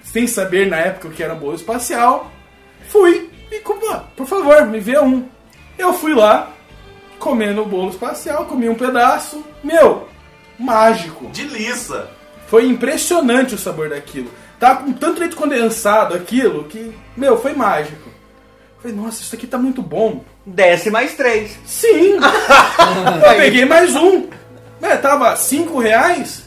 sem saber na época o que era bolo espacial, fui e, por favor, me vê um. Eu fui lá, comendo o bolo espacial, comi um pedaço. Meu, mágico. De liça. Foi impressionante o sabor daquilo. Tava com tanto leite condensado aquilo que, meu, foi mágico. Falei, nossa, isso aqui tá muito bom. Desce mais três. Sim! eu peguei mais um. É, tava 5 reais.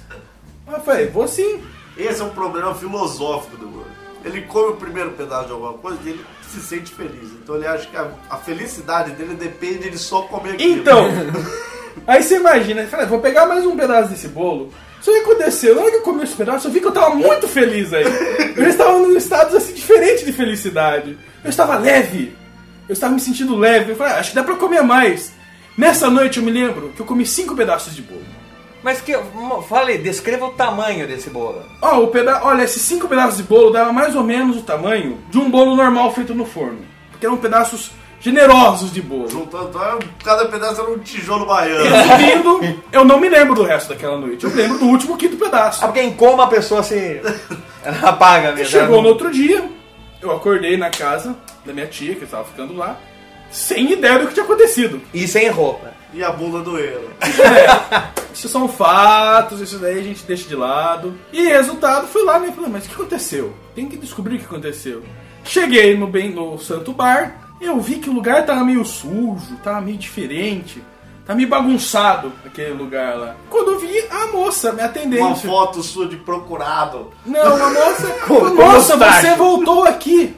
Eu falei, vou sim. Esse é um problema filosófico do gordo. Ele come o primeiro pedaço de alguma coisa e ele se sente feliz. Então ele acha que a, a felicidade dele depende de só comer aquilo. Então, aí você imagina, eu falei, vou pegar mais um pedaço desse bolo. Só que aconteceu, na hora que eu comi esse pedaço, eu vi que eu tava muito feliz aí. Eu estava num estado assim diferente de felicidade. Eu estava leve. Eu estava me sentindo leve. Eu falei, ah, acho que dá pra comer mais. Nessa noite eu me lembro que eu comi cinco pedaços de bolo. Mas que. Fale, descreva o tamanho desse bolo. Ó, o peda olha, esses cinco pedaços de bolo dava mais ou menos o tamanho de um bolo normal feito no forno. Porque eram pedaços generosos de bolo. Juntando, cada pedaço era um tijolo baiano. Resumindo, eu não me lembro do resto daquela noite. Eu lembro do último quinto pedaço. Ah, porque em coma a pessoa se. Ela apaga mesmo. Chegou ela no outro dia, eu acordei na casa da minha tia, que estava ficando lá, sem ideia do que tinha acontecido. E sem roupa. E a bunda doendo. Isso são fatos, isso daí a gente deixa de lado. E resultado, fui lá né, e falei, mas o que aconteceu? Tem que descobrir o que aconteceu. Cheguei no, bem, no Santo Bar, eu vi que o lugar tava meio sujo, tava meio diferente. Tá meio bagunçado aquele lugar lá. Quando eu vi a moça me atendendo. Uma foto sua de procurado. Não, a moça. Com- com moça, mustache. você voltou aqui.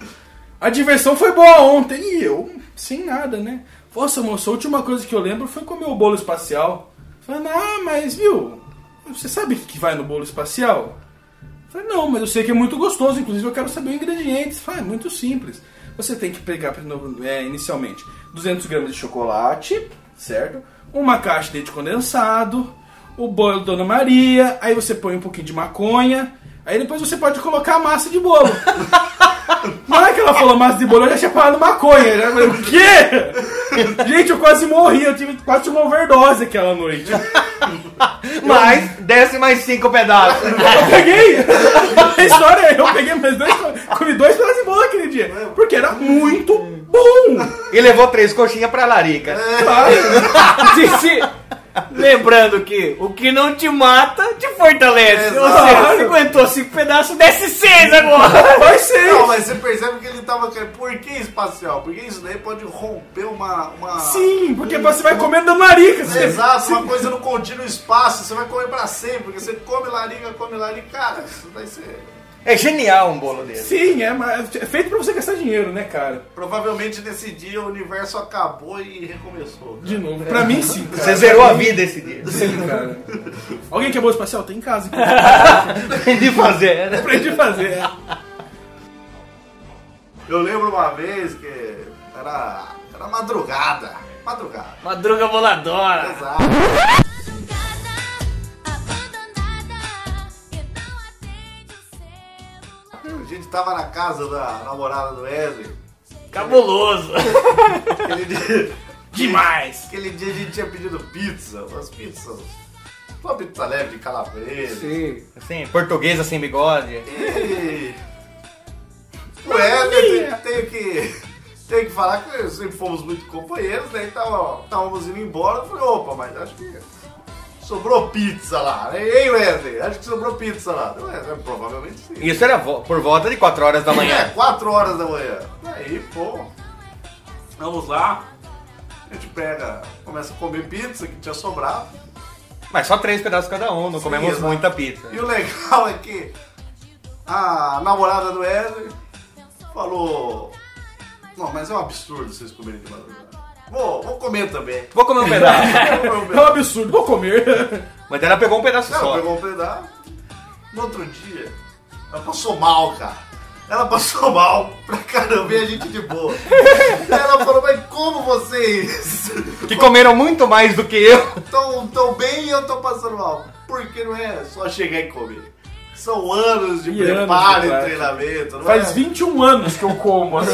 A diversão foi boa ontem. E eu, sem nada, né? Nossa, moça, a última coisa que eu lembro foi comer o bolo espacial. Falei, ah, mas viu? Você sabe o que vai no bolo espacial? Falei, não, mas eu sei que é muito gostoso. Inclusive, eu quero saber os ingredientes. Falei, é muito simples. Você tem que pegar, é, inicialmente, 200 gramas de chocolate, certo? Uma caixa de leite condensado, o bolo Dona Maria, aí você põe um pouquinho de maconha, aí depois você pode colocar a massa de bolo. Na hora que ela falou massa de bolo, eu já tinha falado maconha. Já falei, o quê? Gente, eu quase morri, eu tive quase uma overdose aquela noite. Mas desce mais cinco pedaços. Eu peguei! A história é, eu peguei mais dois, comi dois pedaços de bolo aquele dia. Porque era muito bom! e levou três coxinhas pra larica. Se- se- Lembrando que o que não te mata te fortalece. Ou Exato. seja, você aguentou cinco pedaços, desce seis agora. Vai ser! Não, mas você percebe que ele tava querendo. Por que espacial? Porque isso daí pode romper uma. uma... Sim, porque você vai comendo da larica. Você, Exato, uma coisa no contínuo espaço, você vai comer pra sempre, porque você come larica, come larica, cara, isso vai ser. É genial um bolo desse. Sim, é, mas é feito pra você gastar dinheiro, né, cara? Provavelmente nesse dia o universo acabou e recomeçou. De novo. Pra mim, sim, cara. Você zerou a vida esse dia. Sim, cara. Alguém que é bom espacial? Tem em casa. De fazer, né? Aprendi a fazer. Eu lembro uma vez que era, era madrugada. Madrugada. Madruga voladora. Exato. Gente tava na casa da namorada do Wesley. Cabuloso. Aquele dia, Demais. aquele dia a gente tinha pedido pizza, umas pizzas. Uma pizza leve de calabresa. Sim. Assim, portuguesa sem bigode. E o Wesley tem, que, tem que falar que sempre fomos muito companheiros, né? Então, estávamos indo embora. Eu falei, opa, mas acho que sobrou pizza lá. né? Ei, Wesley, acho que sobrou pizza lá. Eu, "É, provavelmente sim. Isso era por volta de 4 horas da É, manhã. 4 horas da manhã. Aí, pô, vamos lá. A gente pega, começa a comer pizza que tinha sobrado. Mas só três pedaços cada um, não comemos exato. muita pizza. E o legal é que a namorada do Wesley falou: Não, mas é um absurdo vocês comerem de madrugada. Vou, vou comer também. Vou comer um pedaço. Um É um absurdo, vou comer. Mas ela pegou um pedaço Ela só. pegou um pedaço. No outro dia, ela passou mal, cara. Ela passou mal pra caramba e a gente de boa. Ela falou, mas como vocês Que comeram muito mais do que eu. estão tão bem e eu tô passando mal? Porque não é só chegar e comer. São anos de E anos preparo de e prática. treinamento. Não Faz é? 21 anos que eu como, assim.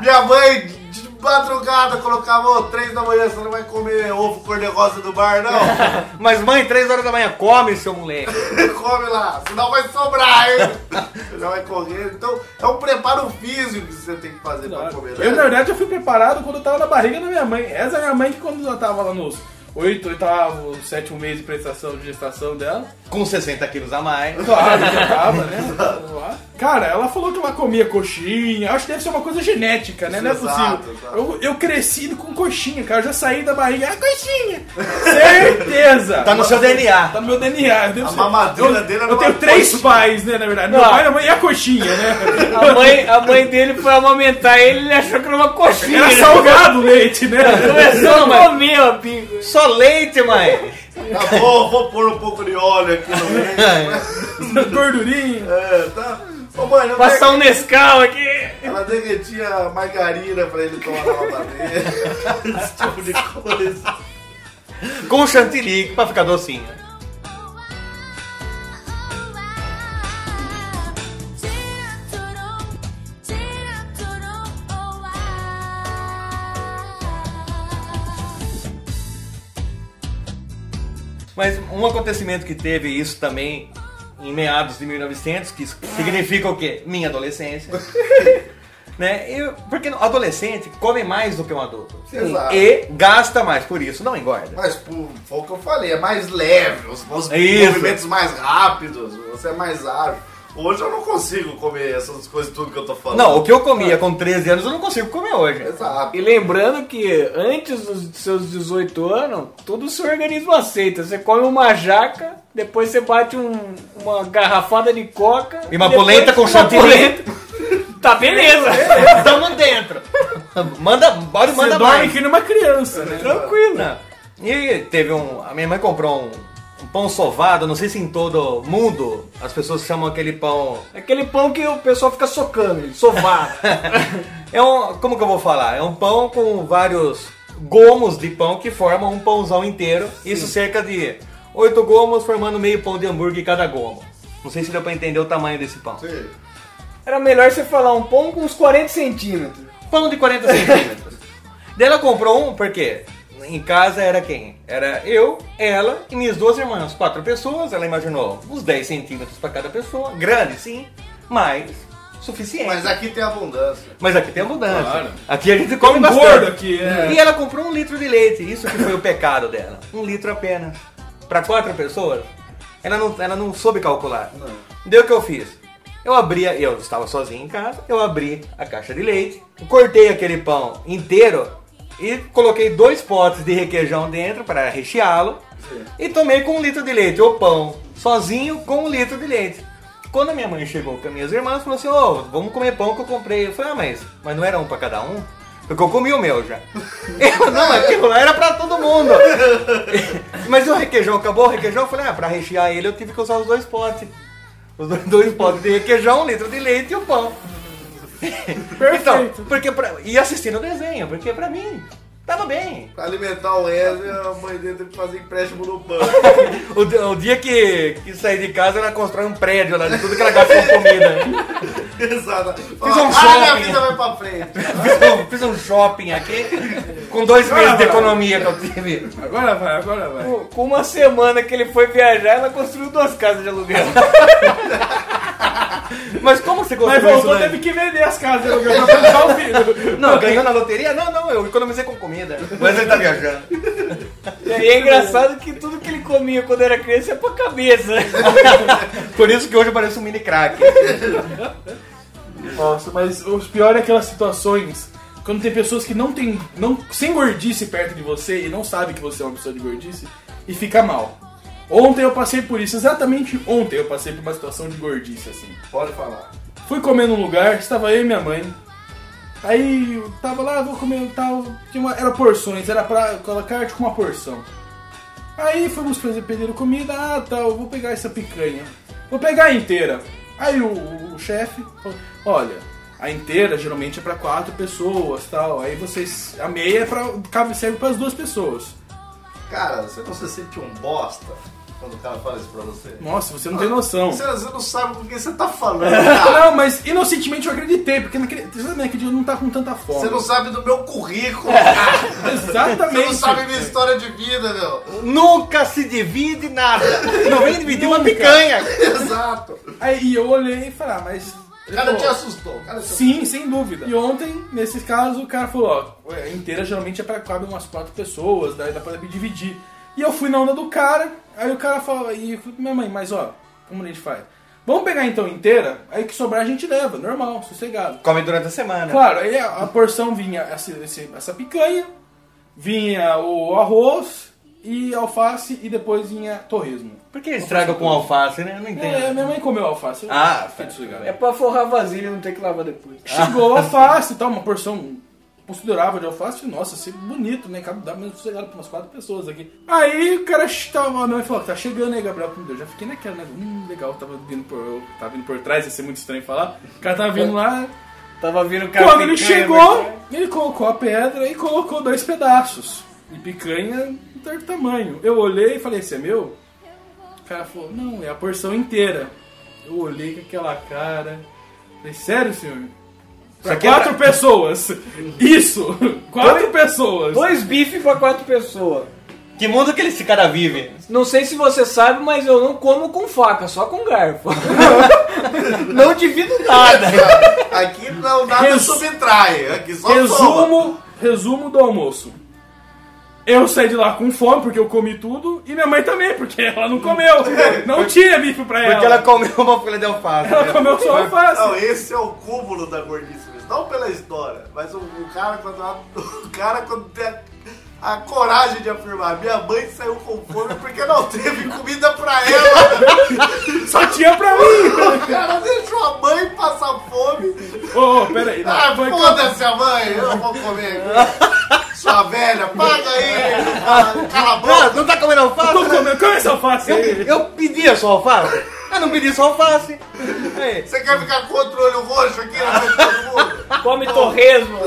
Minha mãe madrugada colocava, ô, três da manhã, você não vai comer ovo cor-de-rosa do bar, não? Mas mãe, 3 horas da manhã, come seu moleque. Come lá, senão vai sobrar, hein? Você já vai correr. Então, é um preparo físico que você tem que fazer pra comer, né? Eu, na verdade, eu fui preparado quando eu tava na barriga da minha mãe. Essa é a minha mãe que quando eu tava lá nos 8, 8, sétimo mês de prestação de gestação dela. Com 60 quilos a mais. Claro, já tava, né? Cara, ela falou que ela comia coxinha. Acho que deve ser uma coisa genética, né? Não é Exato, possível. exato. Eu, eu cresci com coxinha, cara. Eu já saí da barriga. Ah, coxinha! Certeza! Tá no seu DNA. Tá no meu DNA. Eu devo A mamadeira eu, dele era Eu tenho uma três coxinha. pais, né, na verdade. Meu Não. pai, minha mãe e a coxinha, né? A mãe, a mãe dele foi amamentar ele ele achou que era uma coxinha. Era salgado o leite, né? Começou Não, a comer, ó, pingo. Só leite, mãe. Tá bom, vou pôr um pouco de óleo aqui no meio. Gordurinha. É, tá. Ô mãe, Passar um Nescau aqui. Ela derretia margarina pra ele tomar na mamadeira. Esse tipo de coisa. Com chantilly pra ficar docinho. Um acontecimento que teve isso também em meados de 1900, que significa o quê? Minha adolescência. né? Eu, porque o adolescente come mais do que um adulto. Exato. E gasta mais, por isso não engorda. Mas pô, foi o que eu falei, é mais leve, os, os Isso. movimentos mais rápidos, você é mais ágil. Hoje eu não consigo comer essas coisas tudo que eu tô falando. Não, o que eu comia com 13 anos eu não consigo comer hoje. Exato. E lembrando que antes dos seus 18 anos, tudo o seu organismo aceita. Você come uma jaca, depois você bate um- uma garrafada de coca. E uma depois polenta com uma chantilly. polenta. Tá beleza. Tamo dentro. Manda, pode Você mandar dorme mais. que nem uma criança, né? Tranquilo. Não. E teve um. A minha mãe comprou um, um pão sovado, não sei se em todo mundo as pessoas chamam aquele pão. Aquele pão que o pessoal fica socando, ele, sovado. É um. Como que eu vou falar? É um pão com vários gomos de pão que formam um pãozão inteiro. Isso cerca de oito gomos, formando meio pão de hambúrguer cada gomo. Não sei se deu pra entender o tamanho desse pão. Sim. Era melhor você falar um pão com uns 40 centímetros. Pão de 40 centímetros. Daí ela comprou um, porque em casa era quem? Era eu, ela e minhas duas irmãs. Quatro pessoas, ela imaginou uns 10 centímetros pra cada pessoa. Grande, sim, mas suficiente. Mas aqui tem abundância. Mas aqui tem abundância. Claro. Aqui a gente come bastante. gordo aqui, é. E ela comprou um litro de leite. Isso que foi o pecado dela. Um litro apenas. Pra quatro pessoas. Ela não, ela não soube calcular. Deu o que eu fiz. Eu abria, eu estava sozinho em casa, eu abri a caixa de leite, cortei aquele pão inteiro e coloquei dois potes de requeijão dentro para recheá-lo e tomei com um litro de leite, o pão sozinho com um litro de leite. Quando a minha mãe chegou com as minhas irmãs, falou assim: Ô, vamos comer pão que eu comprei. Eu falei: Ah, mas, mas não era um para cada um? Porque eu comi o meu já. Eu, não, mas aquilo lá era pra todo mundo. Mas o requeijão acabou, o requeijão, eu falei: Ah, pra rechear ele eu tive que usar os dois potes. Os dois, dois potes de requeijão, um litro de leite e o pão. Então, porque pra, e assistindo o desenho, porque pra mim tava bem. Pra alimentar o Wesley, a mãe dele teve que fazer empréstimo no banco. O, o dia que, que sair de casa, ela constrói um prédio lá de tudo que ela gastou com comida. Exato. um ah, minha shopping. vida vai pra frente. Fiz um, fiz um shopping aqui com dois meses de economia que eu tive. Agora vai, agora vai. Com- Com uma semana que ele foi viajar, ela construiu duas casas de aluguel. Mas como você Mas construiu isso voltou, daí? teve que vender as casas de aluguel pra pagar o filho. Não, ganhou na loteria? Não, não, eu economizei com comida. Mas ele tá viajando. E aí é engraçado que tudo que ele comia quando era criança ia pra cabeça. Por isso que hoje eu pareço um mini crack. Nossa, mas o pior é aquelas situações quando tem pessoas que não tem. Não, sem gordice perto de você e não sabe que você é uma pessoa de gordice e fica mal. Ontem eu passei por isso, exatamente ontem eu passei por uma situação de gordice assim. Pode falar. Fui comer num lugar, estava eu e minha mãe. Aí eu tava lá, vou comer tal. Tinha uma, era porções, era pra colocar tipo uma porção. Aí fomos fazer pediram comida, ah eu vou pegar essa picanha. Vou pegar inteira. Aí o, o chefe falou, olha, a inteira geralmente é pra quatro pessoas tal. Aí vocês. A meia é pra, serve para as duas pessoas. Cara, você não se sente um bosta quando o cara fala isso pra você? Nossa, você não tem noção. Você, você não sabe com quem você tá falando, cara. Não, mas inocentemente eu acreditei, porque naquele, você sabe, naquele dia eu não tá com tanta fome. Você não sabe do meu currículo, cara. Você Exatamente. não sabe minha história de vida, meu. Nunca se divide nada. Não vem dividir uma picanha. Exato. Aí eu olhei e falei, ah, mas. O cara te assustou. Cara te Sim, sem dúvida. E ontem, nesse caso, o cara falou, ó, a inteira geralmente é pra cabe umas quatro pessoas, daí dá pra dividir. E eu fui na onda do cara, aí o cara falou, e eu falei, minha mãe, mas ó, como a gente faz? Vamos pegar então inteira, aí o que sobrar a gente leva, normal, sossegado. Come durante a semana. Claro, aí a, a porção vinha essa, essa picanha, vinha o arroz e alface e depois vinha torresmo. Por que estraga com alface, né? Eu não É, entendo. minha mãe comeu alface. Ah, desligado. É pra forrar vasilha e não ter que lavar depois. Chegou alface e tal, uma porção considerável de alface. Nossa, assim, bonito, né? Cabe dar mesmo sossegado pra umas quatro pessoas aqui. Aí o cara tava, a minha mãe falou, tá chegando aí, Gabriel. Eu já fiquei naquela, né? Hum, legal, tava vindo por, eu tava vindo por trás, ia ser muito estranho falar. O cara tava vindo lá. Tava vindo o cara Quando ele chegou, mas- ele colocou a pedra e colocou dois pedaços. de picanha de certo tamanho. Eu olhei e falei, esse é meu? O cara falou, não, é a porção inteira. Eu olhei com aquela cara. Falei, sério, senhor? Pra é quatro pessoas. Isso! Quatro pessoas. Dois bifes pra quatro pessoas. Que mundo que esse cara vive? Não sei se você sabe, mas eu não como com faca, só com garfo. não divido nada. Aqui não, nada Res- subtrai. Aqui só soma. Resumo, resumo do almoço. Eu saí de lá com fome, porque eu comi tudo, e minha mãe também, porque ela não comeu. Não tinha bife pra ela. Porque ela comeu uma folha de alface. Ela comeu só alface. Não, esse é o cúmulo da gordice. mesmo. Não pela história, mas o, o cara quando o cara quando tem a, coragem de afirmar, minha mãe saiu com fome porque não teve comida pra ela. Só tinha pra mim. O cara deixou a mãe passar fome. Ô, ô, peraí. não, Ah, eu- foda-se a mãe, eu não vou comer. Sua velha, paga aí. Cala a boca. não tá comendo alface? Tô comendo, come essa alface Eu, aí. eu pedi a sua alface? Eu não pedi sua alface. Aí, Você quer ficar com outro olho roxo aqui na frente de todo mundo? Come torresmo.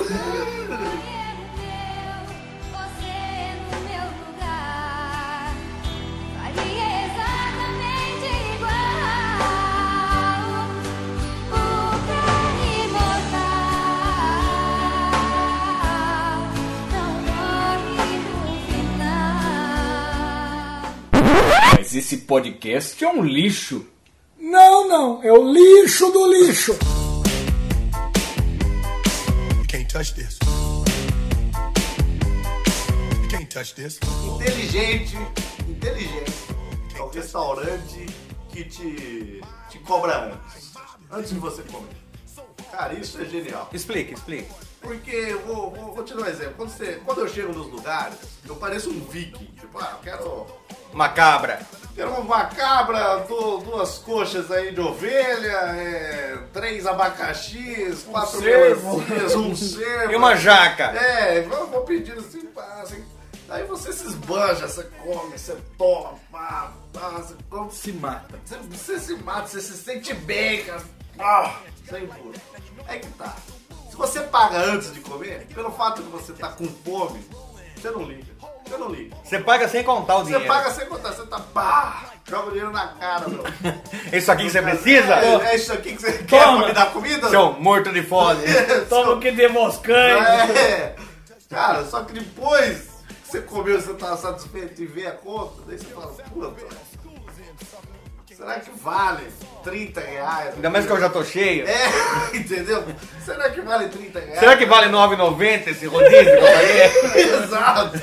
Mas esse podcast é um lixo. Não, não, é o lixo do lixo. You can't touch this. You can't touch this. Inteligente, inteligente. É o restaurante que te, te cobra antes. Antes de você comer. Cara, isso é genial. explica, explica. Porque, vou, vou, vou te dar um exemplo. Quando, você, quando eu chego nos lugares, eu pareço um viking. Tipo, ah, eu quero, Uma cabra. quero uma cabra, du- duas coxas aí de ovelha, é, três abacaxis, quatro cervo. melancias, um cervo. E uma jaca. É, vou, vou pedindo assim, pá, assim. Aí você se esbanja, você come, você toma, pá, pá, você come. Se mata. Você, você se mata, você se sente bem, cara. Ah, sem furo. É que tá. Se você paga antes de comer, pelo fato de você estar com fome, você não liga. Você não liga. Você paga sem contar o Você dinheiro. paga sem contar, você tá pá, joga o dinheiro na cara, meu. Isso aqui que você precisa? É, é isso aqui que você quer Toma. pra me dar comida? Seu morto de fome. Toma o que demos cães. É. Cara, só que depois que você comeu, você tá satisfeito e vê a conta, daí você fala, puta, será que vale 30 reais? Ainda mais que eu já tô cheio. É, entendeu? Será que vale 30 reais? Será que vale 9,90 esse rodízio que eu paguei? Exato.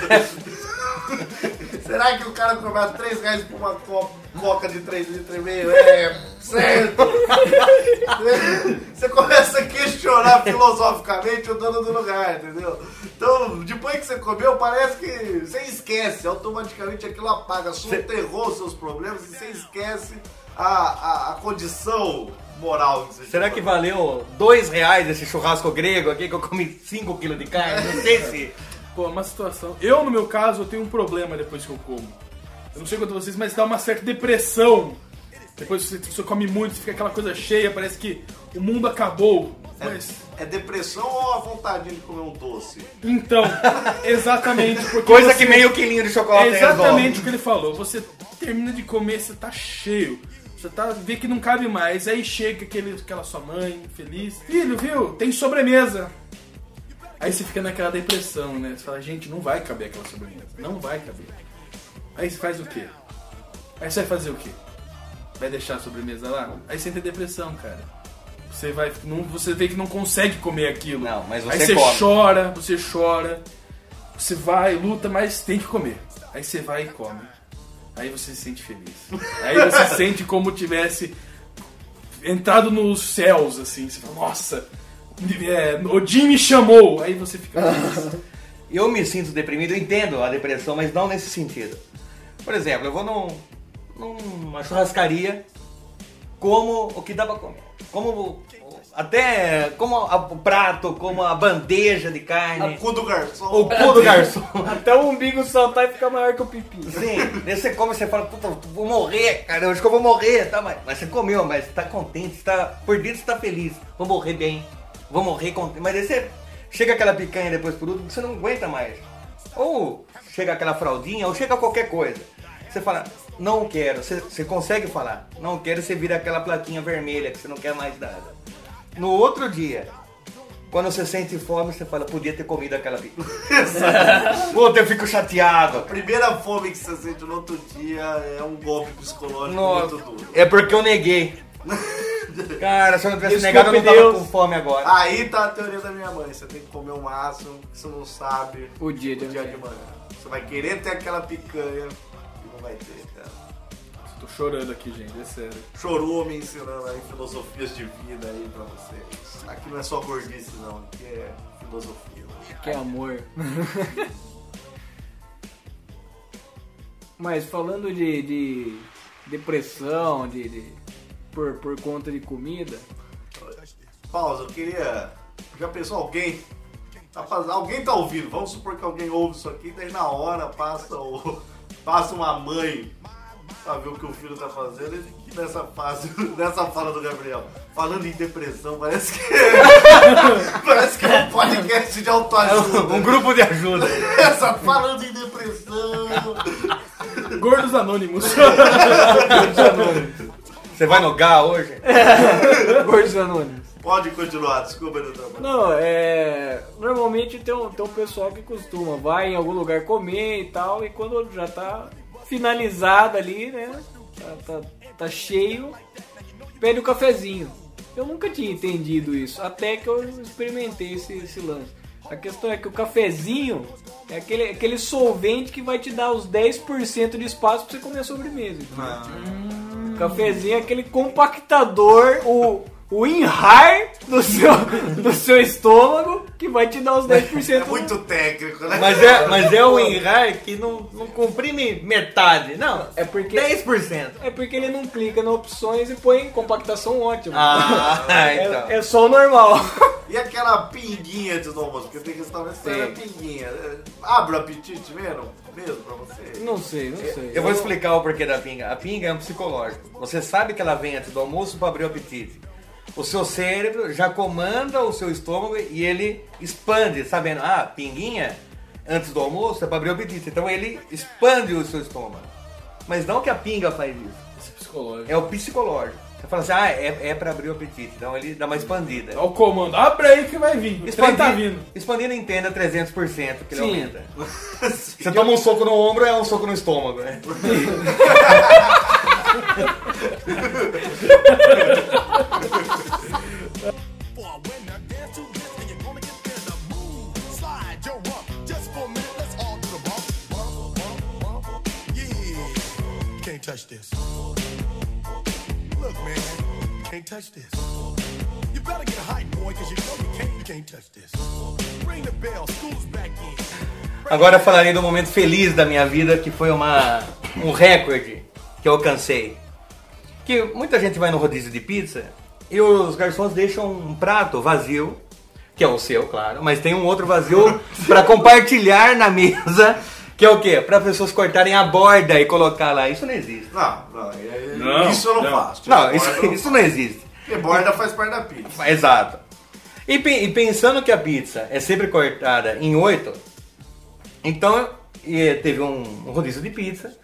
Será que o cara cobrar 3 reais por uma co- coca de 3 litros e meio? É, certo. Você começa a questionar filosoficamente o dono do lugar, entendeu? Então, depois que você comeu, parece que você esquece, automaticamente aquilo apaga, soterrou os seus problemas e você esquece a, a, a condição moral que Será que valeu 2 reais esse churrasco grego aqui que eu comi 5 quilos de carne? Não sei se. Pô, uma situação. Eu, no meu caso, eu tenho um problema depois que eu como. Eu não sei quanto vocês, mas dá uma certa depressão. Depois que você, você come muito, fica aquela coisa cheia, parece que o mundo acabou. Mas, É depressão ou a vontade de comer um doce? então, exatamente. Porque Coisa você- que meio quilinho de chocolate É exatamente o que ele falou. Você termina de comer, você tá cheio. Você tá, vê que não cabe mais. Aí chega aquele, aquela sua mãe feliz. Filho, viu? Tem sobremesa. Aí você fica naquela depressão, né? Você fala, gente, não vai caber aquela sobremesa. Não vai caber. Aí você faz o quê? Aí você vai fazer o quê? Vai deixar a sobremesa lá? Aí você entra em depressão, cara. Você vai. Não, você vê que não consegue comer aquilo. Não, mas Aí você você come. chora, você chora. Você vai, luta, mas tem que comer. Aí você vai e come. Aí você se sente feliz. Aí você sente como tivesse entrado nos céus, assim. Você fala, nossa, é, Odin me chamou. Aí você fica feliz. Eu me sinto deprimido, eu entendo a depressão, mas não nesse sentido. Por exemplo, eu vou num, numa churrascaria, como o que dá pra comer. Como o- até como a- o prato, como a bandeja de O carne, cu do garçom. o cu do garçom. Até o umbigo saltar e ficar maior que o pipi. Sim, daí você come e você fala, puta, vou morrer, cara, eu acho que eu vou morrer, tá? Mas, mas você comeu, mas você tá contente, você tá, por dentro você tá feliz. Vou morrer bem, vou morrer contente. Mas daí você chega aquela picanha depois por último, você não aguenta mais. Ou chega aquela fraldinha, ou chega qualquer coisa. Você fala, não quero, você, você consegue falar, não quero, você vira aquela plaquinha vermelha que você não quer mais nada. No outro dia, Quando você sente fome, você fala, podia ter comido aquela pizza. Puta, eu fico chateado. A primeira fome que você sente no outro dia é um golpe psicológico Nossa, muito duro. é porque eu neguei. Cara, se eu não tivesse Desculpe, negado, eu não tava Deus. com fome agora. Aí tá a teoria da minha mãe. Você tem que comer o máximo, que você não sabe O dia de o dia de manhã. Você vai querer ter aquela picanha e não vai ter, cara. Tô chorando aqui, gente, é sério. Chorou me ensinando aí filosofias de vida aí pra vocês. Aqui não é só gordice não, aqui é filosofia. Que é amor. Mas falando de, de depressão, de, de- por, por conta de comida, Pausa, eu queria. Já pensou alguém? Tá faz- Alguém tá ouvindo, vamos supor que alguém ouve isso aqui, daí na hora passa o. passa uma mãe pra ver o que o filho tá fazendo e nessa fase, nessa fala do Gabriel. Falando em depressão, parece que. parece que é um podcast de autoajuda. Um grupo de ajuda. Essa falando em depressão. Gordos Anônimos. Você vai no GA hoje? Gordos Anônimos. Pode continuar, desculpa do trabalho. Não, é. Normalmente tem um, tem um pessoal que costuma, vai em algum lugar comer e tal, e quando já tá finalizado ali, né? Tá, tá, tá cheio, pede o cafezinho. Eu nunca tinha entendido isso, até que eu experimentei esse, esse lance. A questão é que o cafezinho é aquele, aquele solvente que vai te dar os 10% de espaço pra você comer a sobremesa. entendeu? O cafezinho é aquele compactador, o, o inhar do seu, do seu estômago que vai te dar os 10%. É muito técnico, né? Mas é, mas é o Enrar que não, não comprime metade. Não, É porque, 10%. é porque ele não clica nas opções e põe compactação ótima. Ah, é, então. é só o normal. E aquela pinguinha antes do almoço? Porque tem restaurante que a pinguinha. É, Abre o apetite mesmo? Mesmo pra você? Não sei, não sei. Eu vou explicar o porquê da pinga. A pinga é um psicológico. Você sabe que ela vem antes do almoço para abrir o apetite. O seu cérebro já comanda o seu estômago e ele expande, sabendo, ah, pinguinha antes do almoço é para abrir o apetite. Então ele expande o seu estômago. Mas não que a pinga faz isso. Psicológico. É o psicológico. Você fala assim, ah, é, é para abrir o apetite. Então ele dá uma expandida. É o comando. Abre aí que vai vir. O trem tá vindo. expandindo entenda 300% que ele Sim. aumenta. Você toma um soco no ombro, é um soco no estômago, né? can't touch this. Look, man, can't touch this. You better get hype, boy, cause you know you can't, you can't touch this. Ring the bell, school's back in. Agora eu falarei do momento feliz da minha vida, que foi uma, um recorde que eu alcancei. Que muita gente vai no rodízio de pizza e os garçons deixam um prato vazio, que é o seu, claro, mas tem um outro vazio para compartilhar na mesa, que é o quê? Para pessoas cortarem a borda e colocar lá. Isso não existe. Não, não, é- Não, isso eu não, não. faço. Não, Borda isso, eu isso não existe. Porque borda faz parte da pizza. Exato. E, pe- e pensando que a pizza é sempre cortada em oito, então e teve um, um rodízio de pizza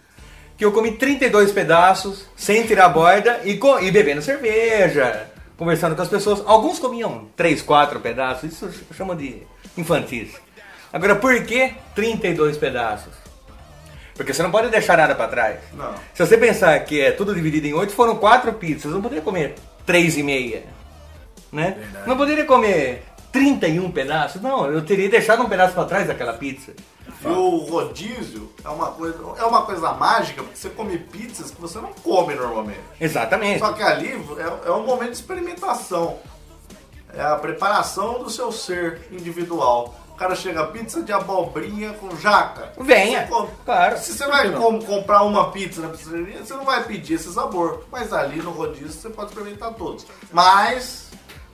que eu comi 32 pedaços sem tirar a borda e, co- e bebendo cerveja, conversando com as pessoas. Alguns comiam 3, 4 pedaços, isso chama de infantis. Agora, por que 32 pedaços? Porque você não pode deixar nada para trás. Não. Se você pensar que é tudo dividido em oito, foram quatro pizzas. Eu não poderia comer três e meia. Né? Não poderia comer 31 pedaços. Não, eu teria deixado um pedaço para trás daquela pizza. E o rodízio é uma coisa, é uma coisa mágica, porque você come pizzas que você não come normalmente. Exatamente. Só que ali é, é um momento de experimentação. É a preparação do seu ser individual. O cara chega pizza de abobrinha com jaca. Venha, come. claro. Se você vai com- comprar uma pizza na pizzaria, você não vai pedir esse sabor. Mas ali no rodízio você pode experimentar todos. Mas,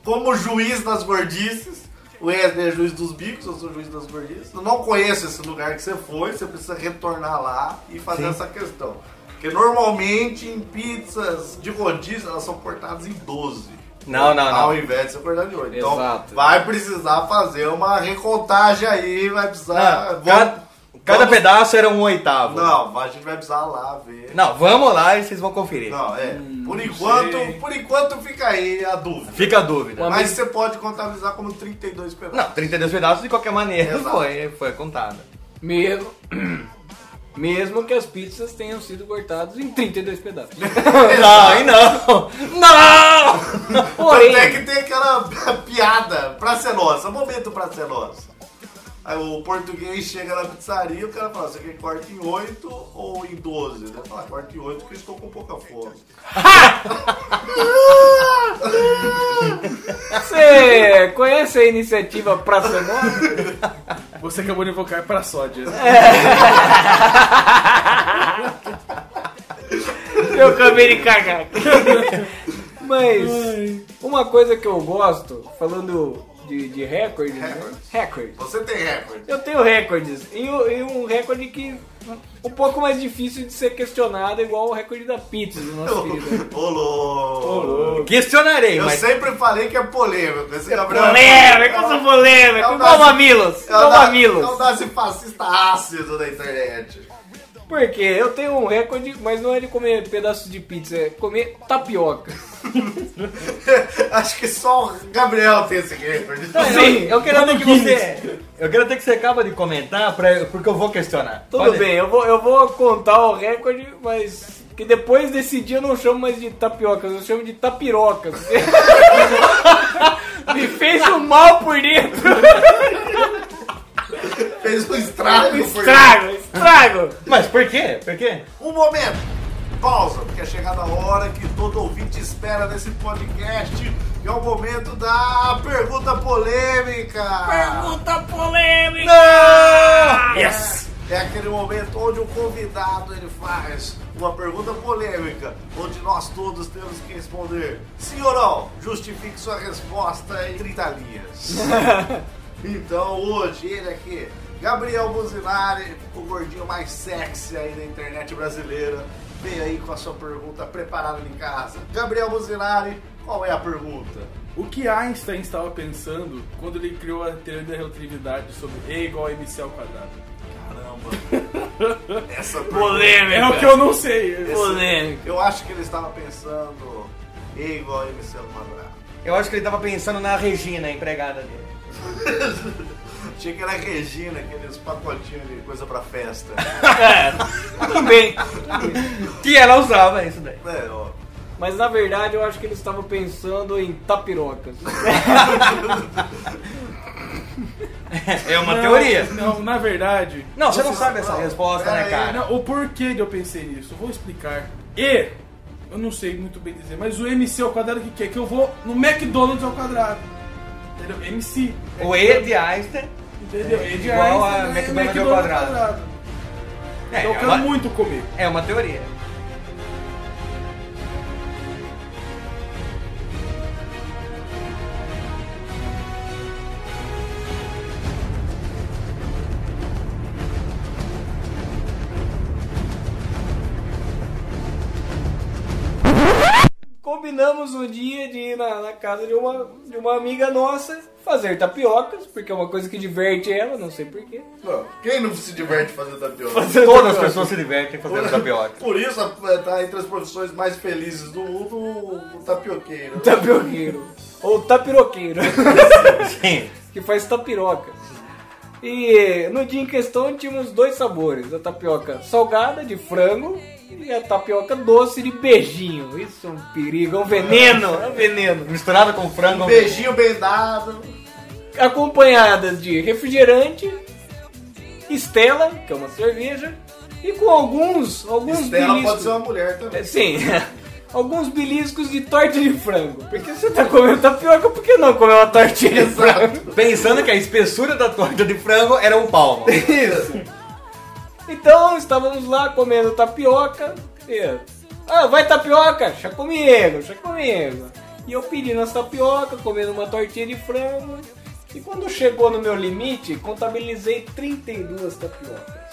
como juiz das gordices, o Wesley é juiz dos bicos, eu sou juiz das gordices. Eu não conheço esse lugar que você foi, você precisa retornar lá e fazer Sim. essa questão. Porque normalmente em pizzas de rodízio elas são cortadas em 12. Não, não, não. Ao invés de ser cortada em 8. Então Exato. vai precisar fazer uma recontagem aí, vai precisar. Vamos- cada, Cada Vamos- pedaço era um oitavo. Não, mas a gente vai precisar lá ver. Não, vamos lá e vocês vão conferir. Não, é. por enquanto, sei. por enquanto fica aí a dúvida. Fica a dúvida. Mas você pode contabilizar como 32 pedaços. Não, 32 pedaços de qualquer maneira Exato. foi, foi contada. Mesmo, mesmo que as pizzas tenham sido cortadas em 32 pedaços. Não, e não! Não! Porém, Até que tem aquela piada pra ser nossa, momento pra ser nossa. Aí o português chega na pizzaria, o cara fala, você quer corta em 8 ou em 12? Ele fala, corta em 8 porque eu estou com pouca fome. você conhece a iniciativa Praça Nova? Você acabou de invocar pra sódia. Eu acabei de cagar. Mas uma coisa que eu gosto, falando de, de recordes, né? Recordes. Recordes. Você tem recorde. Eu tenho recordes. E, e um recorde que um pouco mais difícil de ser questionado, igual o recorde da pizza do nosso querido. Ô. Questionarei, Eu mas. sempre falei que é polêmico. Esse Gabriel Polêmico, eu sou polêmico, É o igual Nazi- mamilos, É o igual mamilos. É o nazifascista ácido da internet. Porque eu tenho um recorde, mas não é de comer pedaços de pizza, é comer tapioca. Acho que só o Gabriel tem esse recorde. Sim, eu quero ter que você. Eu quero ter que você acaba de comentar, pra, porque eu vou questionar. Tudo Pode- bem, eu vou, eu vou contar o recorde, mas que depois desse dia eu não chamo mais de tapiocas, eu chamo de tapirocas. Me fez um mal por dentro. Fez um estrago. Estrago, estrago. Mas por quê? Por quê? Um momento. Pausa, porque é chegada a hora que todo ouvinte espera nesse podcast, que é o momento da pergunta polêmica. Pergunta polêmica. Yes! É aquele momento onde o convidado ele faz uma pergunta polêmica, onde nós todos temos que responder sim ou não. Justifique sua resposta em 30 linhas. então hoje ele aqui, Gabriel Buzinari, o gordinho mais sexy aí da internet brasileira, veio aí com a sua pergunta preparada em casa. Gabriel Buzinari, qual é a pergunta? O que Einstein estava pensando quando ele criou a teoria da relatividade sobre E igual a MC ao quadrado? Caramba! Essa pergunta. Polêmica. É o que eu não sei. Polêmica. Eu acho que ele estava pensando E igual a MC ao quadrado. Eu acho que ele tava pensando na Regina, a empregada dele. Achei que era a Regina, aqueles pacotinhos de coisa pra festa. Também. Que ela usava isso daí. é, ó. Mas na verdade eu acho que ele estava pensando em tapirocas. É uma Não, teoria. Não, na verdade. Não, você não sabe essa não, resposta, né, aí, cara? Não, o porquê de eu pensei nisso, vou explicar. E, eu não sei muito bem dizer, mas o MC ao quadrado o que, que é? Que eu vou no McDonald's ao quadrado. Entendeu? MC. O E de Einstein. Entendeu? E de Igual a? McDonald's ao quadrado. É, Então eu é uma, muito comer. é uma teoria. Combinamos um dia de ir na, na casa de uma, de uma amiga nossa fazer tapiocas, porque é uma coisa que diverte ela, não sei porquê. Não, Quem não se diverte fazendo tapioca? Todas as pessoas se divertem fazendo tapioca. Por isso tá entre as profissões mais felizes do mundo o, o tapioqueiro. Tapioqueiro. Ou tapiroqueiro. Sim. que faz tapiroca. E no dia em questão tínhamos dois sabores: a tapioca salgada de frango e a tapioca doce de beijinho. Isso é um perigo, é um veneno, é um veneno. Misturada com frango. Um beijinho bem dado. Acompanhadas de refrigerante, Estela, que é uma cerveja, e com alguns, alguns Estela pode beliscos. ser uma mulher também. É, Sim, alguns beliscos de torta de frango. Porque você tá comendo tapioca, por que não comer uma tortinha de frango? Pensando que a espessura da torta de frango era um palmo. Isso. Então estávamos lá comendo tapioca. E, ah, vai tapioca? Chá comigo, chá comigo. E eu pedindo as tapioca, comendo uma tortinha de frango. E quando chegou no meu limite, contabilizei 32 tapiocas.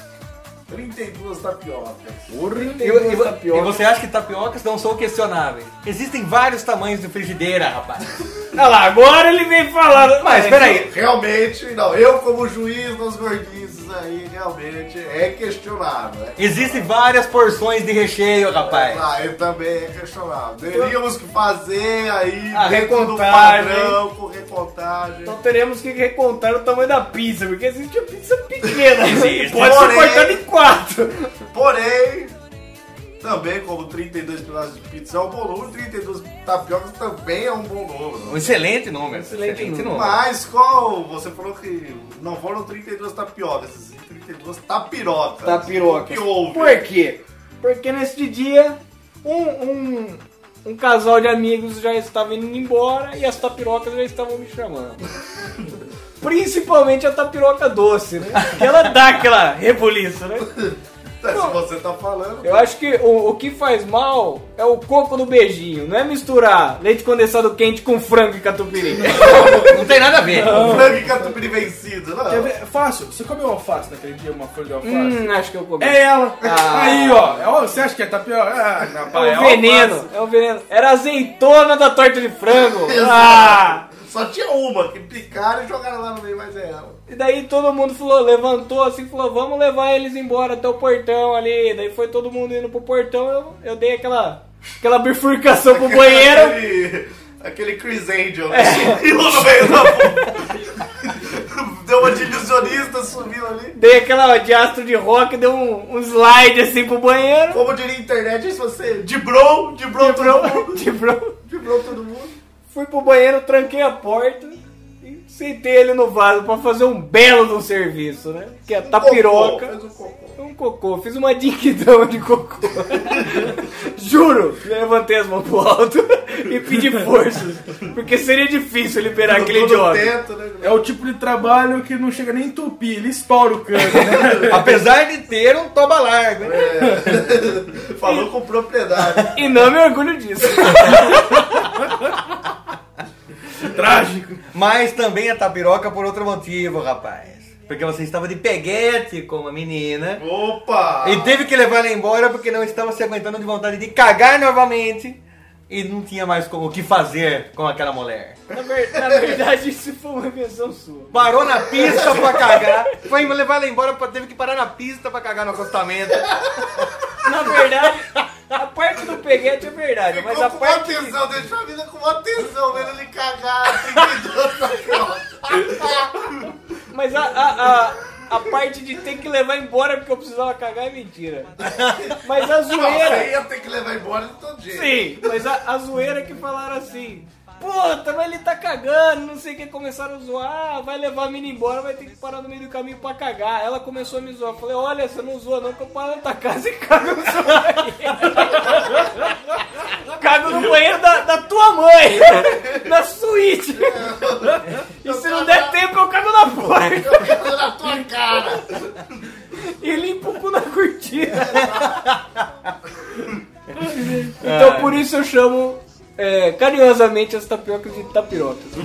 32 tapiocas. Porra, E, tem e- duas e- e você acha que tapiocas não são questionáveis? Existem vários tamanhos de frigideira, rapaz. Olha lá, agora ele vem falando. Mas peraí, Realmente, não, eu como juiz das gordices aí, realmente é questionável. É existem várias porções de recheio, rapaz. Ah, eu também é questionável. Teríamos que fazer aí A recontagem. padrão, com recontagem. Então teremos que recontar o tamanho da pizza, porque existe a pizza pequena. Existe. Pode ser Porém- cortada em quatro. Porém, também como 32 pedaços de pizza é um bom número, 32 tapiocas também é um bom número. Um excelente número. Excelente Excelente, número. número. Mas qual? Você falou que não foram 32 tapiocas, sim 32 tapirocas. Tapirocas. O que houve? Por quê? Porque neste dia, um, um, um casal de amigos já estava indo embora e as tapirocas já estavam me chamando. Principalmente a tapiroca doce, né? Que ela dá aquela rebuliço, né? Se você tá falando. Eu acho que o, o que faz mal é o coco do beijinho, não é misturar leite condensado quente com frango e catupiry. Não tem nada a ver. Frango e catupiry vencido, não. Quer ver? Fácil, você comeu alface naquele dia, uma folha de alface? hum, acho que eu comi. É ela! Ah. Aí, ó. É, Você acha que é tapioca? Ah, É rapaz, o veneno, alface. é o veneno. Era azeitona da torta de frango. Ah! Só tinha uma, que picaram e jogaram lá no meio, mas é ela. E daí todo mundo falou, levantou assim, falou, vamos levar eles embora até o portão ali. Daí foi todo mundo indo pro portão, eu, eu dei aquela, aquela bifurcação pro banheiro. Aquele, aquele Chris Angel né? subiu no meio da. Deu uma de ilusionista, subiu ali. Dei aquela de astro de rock, deu um, um slide assim pro banheiro. Como diria a internet, se você. De bro, de bro, todo mundo. De bro todo mundo. Fui pro banheiro, tranquei a porta e sentei ele no vaso pra fazer um belo de um serviço, né? Que é a tapiroca. Cocô, um cocô. Um cocô, fiz uma dinquidão de cocô. Juro, levantei as mãos pro alto e pedi força. Porque seria difícil liberar aquele idiota. teto, né? É o tipo de trabalho que não chega nem a entupir, ele estoura o cano, né? Apesar de ter um toba largo, hein? Falou com propriedade. E não me orgulho disso. Trágico. Mas também a tapiroca por outro motivo, rapaz. Porque você estava de peguete com uma menina. Opa! E teve que levar ela embora porque não estava se aguentando de vontade de cagar novamente. E não tinha mais como- o que fazer com aquela mulher. Na, ver- na verdade, isso foi uma invenção sua. Parou na pista pra cagar. Foi levar ela embora, teve que parar na pista pra cagar no acostamento. Na verdade, a parte do peguete é verdade, mas Ficou a com parte. uma atenção, deixou a vida com uma atenção, vendo ele cagar, 32 tapiocas. Mas a, a, a, a parte de ter que levar embora porque eu precisava cagar é mentira. Mas a Não, zoeira. ia ter que levar embora de todo jeito. Sim, mas a, a zoeira que falaram assim. Puta, mas ele tá cagando, não sei o que, começaram a zoar, vai levar a mina embora, vai ter que parar no meio do caminho pra cagar. Ela começou a me zoar, eu falei, olha, você não zoa não, que eu paro na tua casa e cago no seu banheiro. cago no banheiro da, da tua mãe, na suíte. E se não der tempo, eu cago na porta. Cago na tua cara. E limpo o cu na cortina. então por isso eu chamo é, carinhosamente as tapiocas de tapirocas.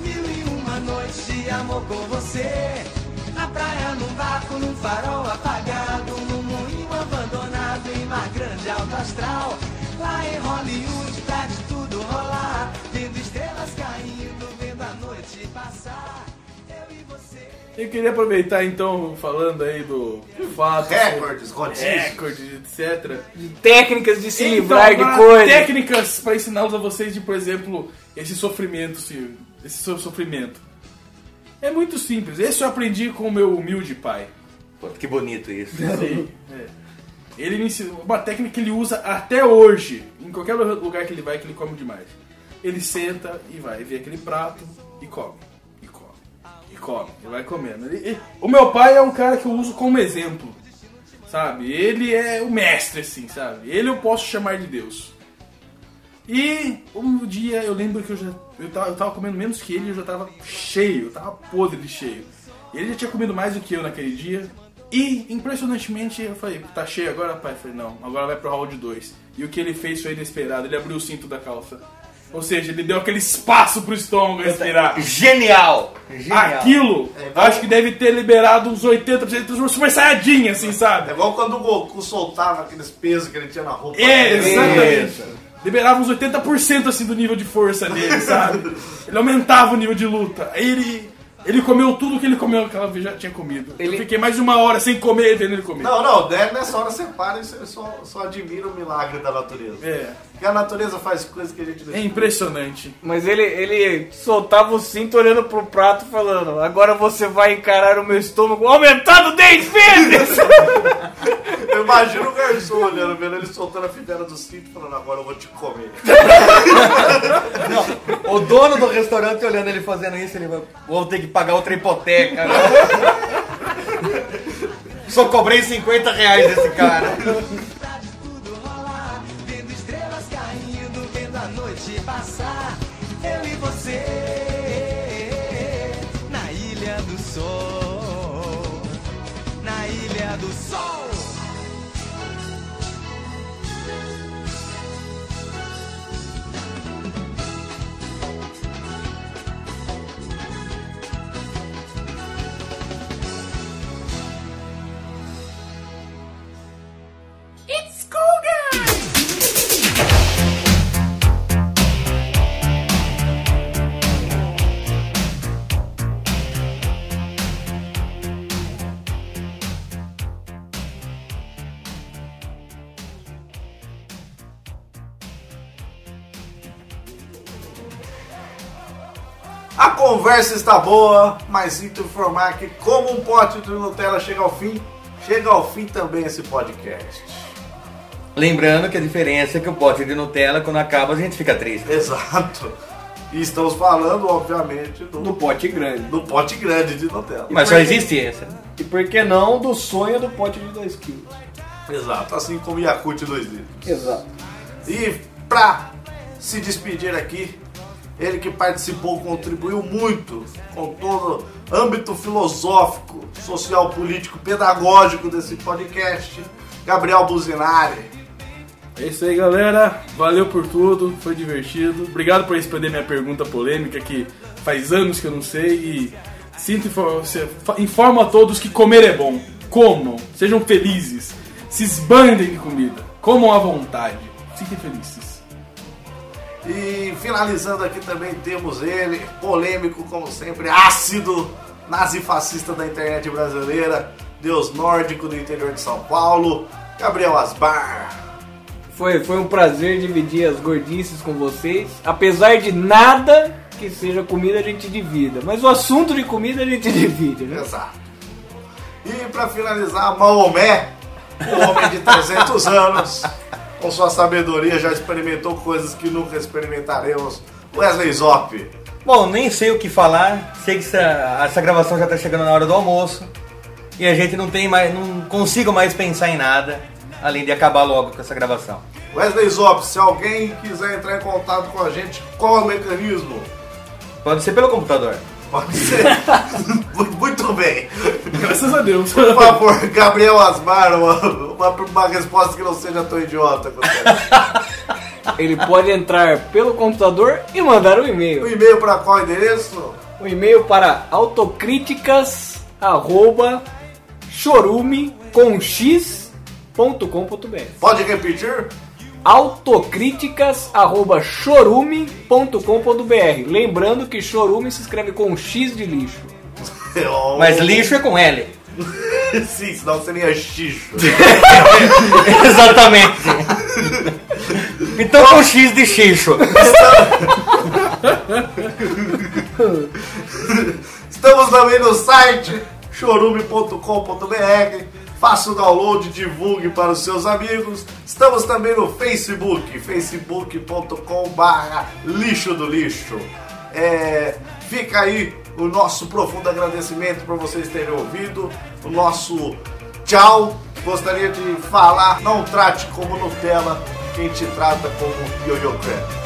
Mil e uma noites de amor com você. Na praia, num barco, num farol apagado. Num moinho abandonado em mar grande alto astral. Lá em Hollywood, Eu queria aproveitar então, falando aí do fato. Recordes, rodízios. Recorde, etc. Técnicas de se Então, livrar de coisas. Técnicas para ensiná-los a vocês de, por exemplo, esse sofrimento, se- esse so- sofrimento. É muito simples. Esse eu aprendi com o meu humilde pai. Pô, que bonito isso. Sim. É. Ele me ensinou uma técnica que ele usa até hoje. Em qualquer lugar que ele vai, que ele come demais. Ele senta e vai ver aquele prato. E come. Come. E vai comendo. Ele- ele- o meu pai é um cara que eu uso como exemplo. Sabe? Ele é o mestre, assim, sabe? Ele eu posso chamar de Deus. E um dia eu lembro que eu já eu tava, eu tava comendo menos que ele eu já tava cheio, eu tava podre de cheio. Ele já tinha comido mais do que eu naquele dia. E impressionantemente eu falei, tá cheio agora, pai? Eu falei, não, agora vai pro round 2. E o que ele fez foi inesperado, ele abriu o cinto da calça. Ou seja, ele deu aquele espaço pro estômago respirar. Genial! Genial. Aquilo, acho que deve ter liberado uns 80% de Super Saiyajin, assim, É sabe? igual quando o Goku soltava aqueles pesos que ele tinha na roupa. É, exatamente. Isso. Liberava uns 80% assim do nível de força dele, sabe? Ele aumentava o nível de luta. Aí ele. Ele comeu tudo que ele comeu aquela vez já tinha comido. Eu Ele- fiquei mais de uma hora sem comer vendo ele comer. Não, não, né, nessa hora você para e você só, só admira o milagre da natureza. É. Porque a natureza faz coisas que a gente não É impressionante. Mas ele, ele soltava o cinto olhando pro prato falando, agora você vai encarar o meu estômago aumentado 10 vezes! Eu imagino o garçom olhando, vendo ele soltando a fivela do cinto e falando, agora eu vou te comer. O dono do restaurante olhando ele fazendo isso, ele vai. Vou ter que pagar outra hipoteca. Só cobrei 50 reais desse cara. Noite passar. Eu e você na ilha do sol, na ilha do sol. Conversa está boa, mas sinto informar que como um pote de Nutella chega ao fim, chega ao fim também esse podcast. Lembrando que a diferença é que o pote de Nutella, quando acaba, a gente fica triste. Exato. E estamos falando, obviamente, do, Do pote grande. do pote grande de Nutella. Mas só existe essa. né? E por que não do sonho do pote de 2 quilos? Exato, assim como Yakut 2 litros. Exato. E pra se despedir aqui, ele que participou, contribuiu muito com todo o âmbito filosófico, social, político, pedagógico desse podcast, Gabriel Buzinari. É isso aí, galera. Valeu por tudo, foi divertido. Obrigado por responder minha pergunta polêmica, que faz anos que eu não sei. E sinto infor- você- fa- informo a todos que comer é bom. Comam, sejam felizes, se esbandem de comida, comam à vontade, fiquem felizes. E finalizando aqui também temos ele, polêmico como sempre, ácido, nazifascista da internet brasileira, deus nórdico do interior de São Paulo, Gabriel Asbar. Foi, foi um prazer dividir as gordices com vocês. Apesar de nada que seja comida, a gente divida. Mas o assunto de comida a gente divide, né? Exato. E para finalizar, Maomé, o homem de 300 anos, com sua sabedoria já experimentou coisas que nunca experimentaremos, Wesley Zop. Bom, nem sei o que falar. Sei que essa, essa gravação já tá chegando na hora do almoço. E a gente não tem mais. não consigo mais pensar em nada. Além de acabar logo com essa gravação. Wesley Zop, se alguém quiser entrar em contato com a gente, qual é o mecanismo? Pode ser pelo computador. Pode ser. Muito bem. Graças a Deus. Por favor, Gabriel Asmar, uma, uma, uma resposta que não seja tão idiota. Ele pode entrar pelo computador e mandar um O e-mail. e-mail para qual endereço? Um e-mail para autocríticas@chorume com x.com.br. Pode repetir? autocríticas@chorume.com.br. Lembrando que chorume se escreve com x de lixo. Mas lixo é com L. Sim, senão seria xixo. Exatamente. então com X de xixo. Estamos também no site chorume.com.br. Faça o download, divulgue para os seus amigos. Estamos também no Facebook, facebook.com.br lixo do lixo. É, fica aí o nosso profundo agradecimento por vocês terem ouvido. O nosso tchau. Gostaria de falar, não trate como Nutella quem te trata como Yo-Yo.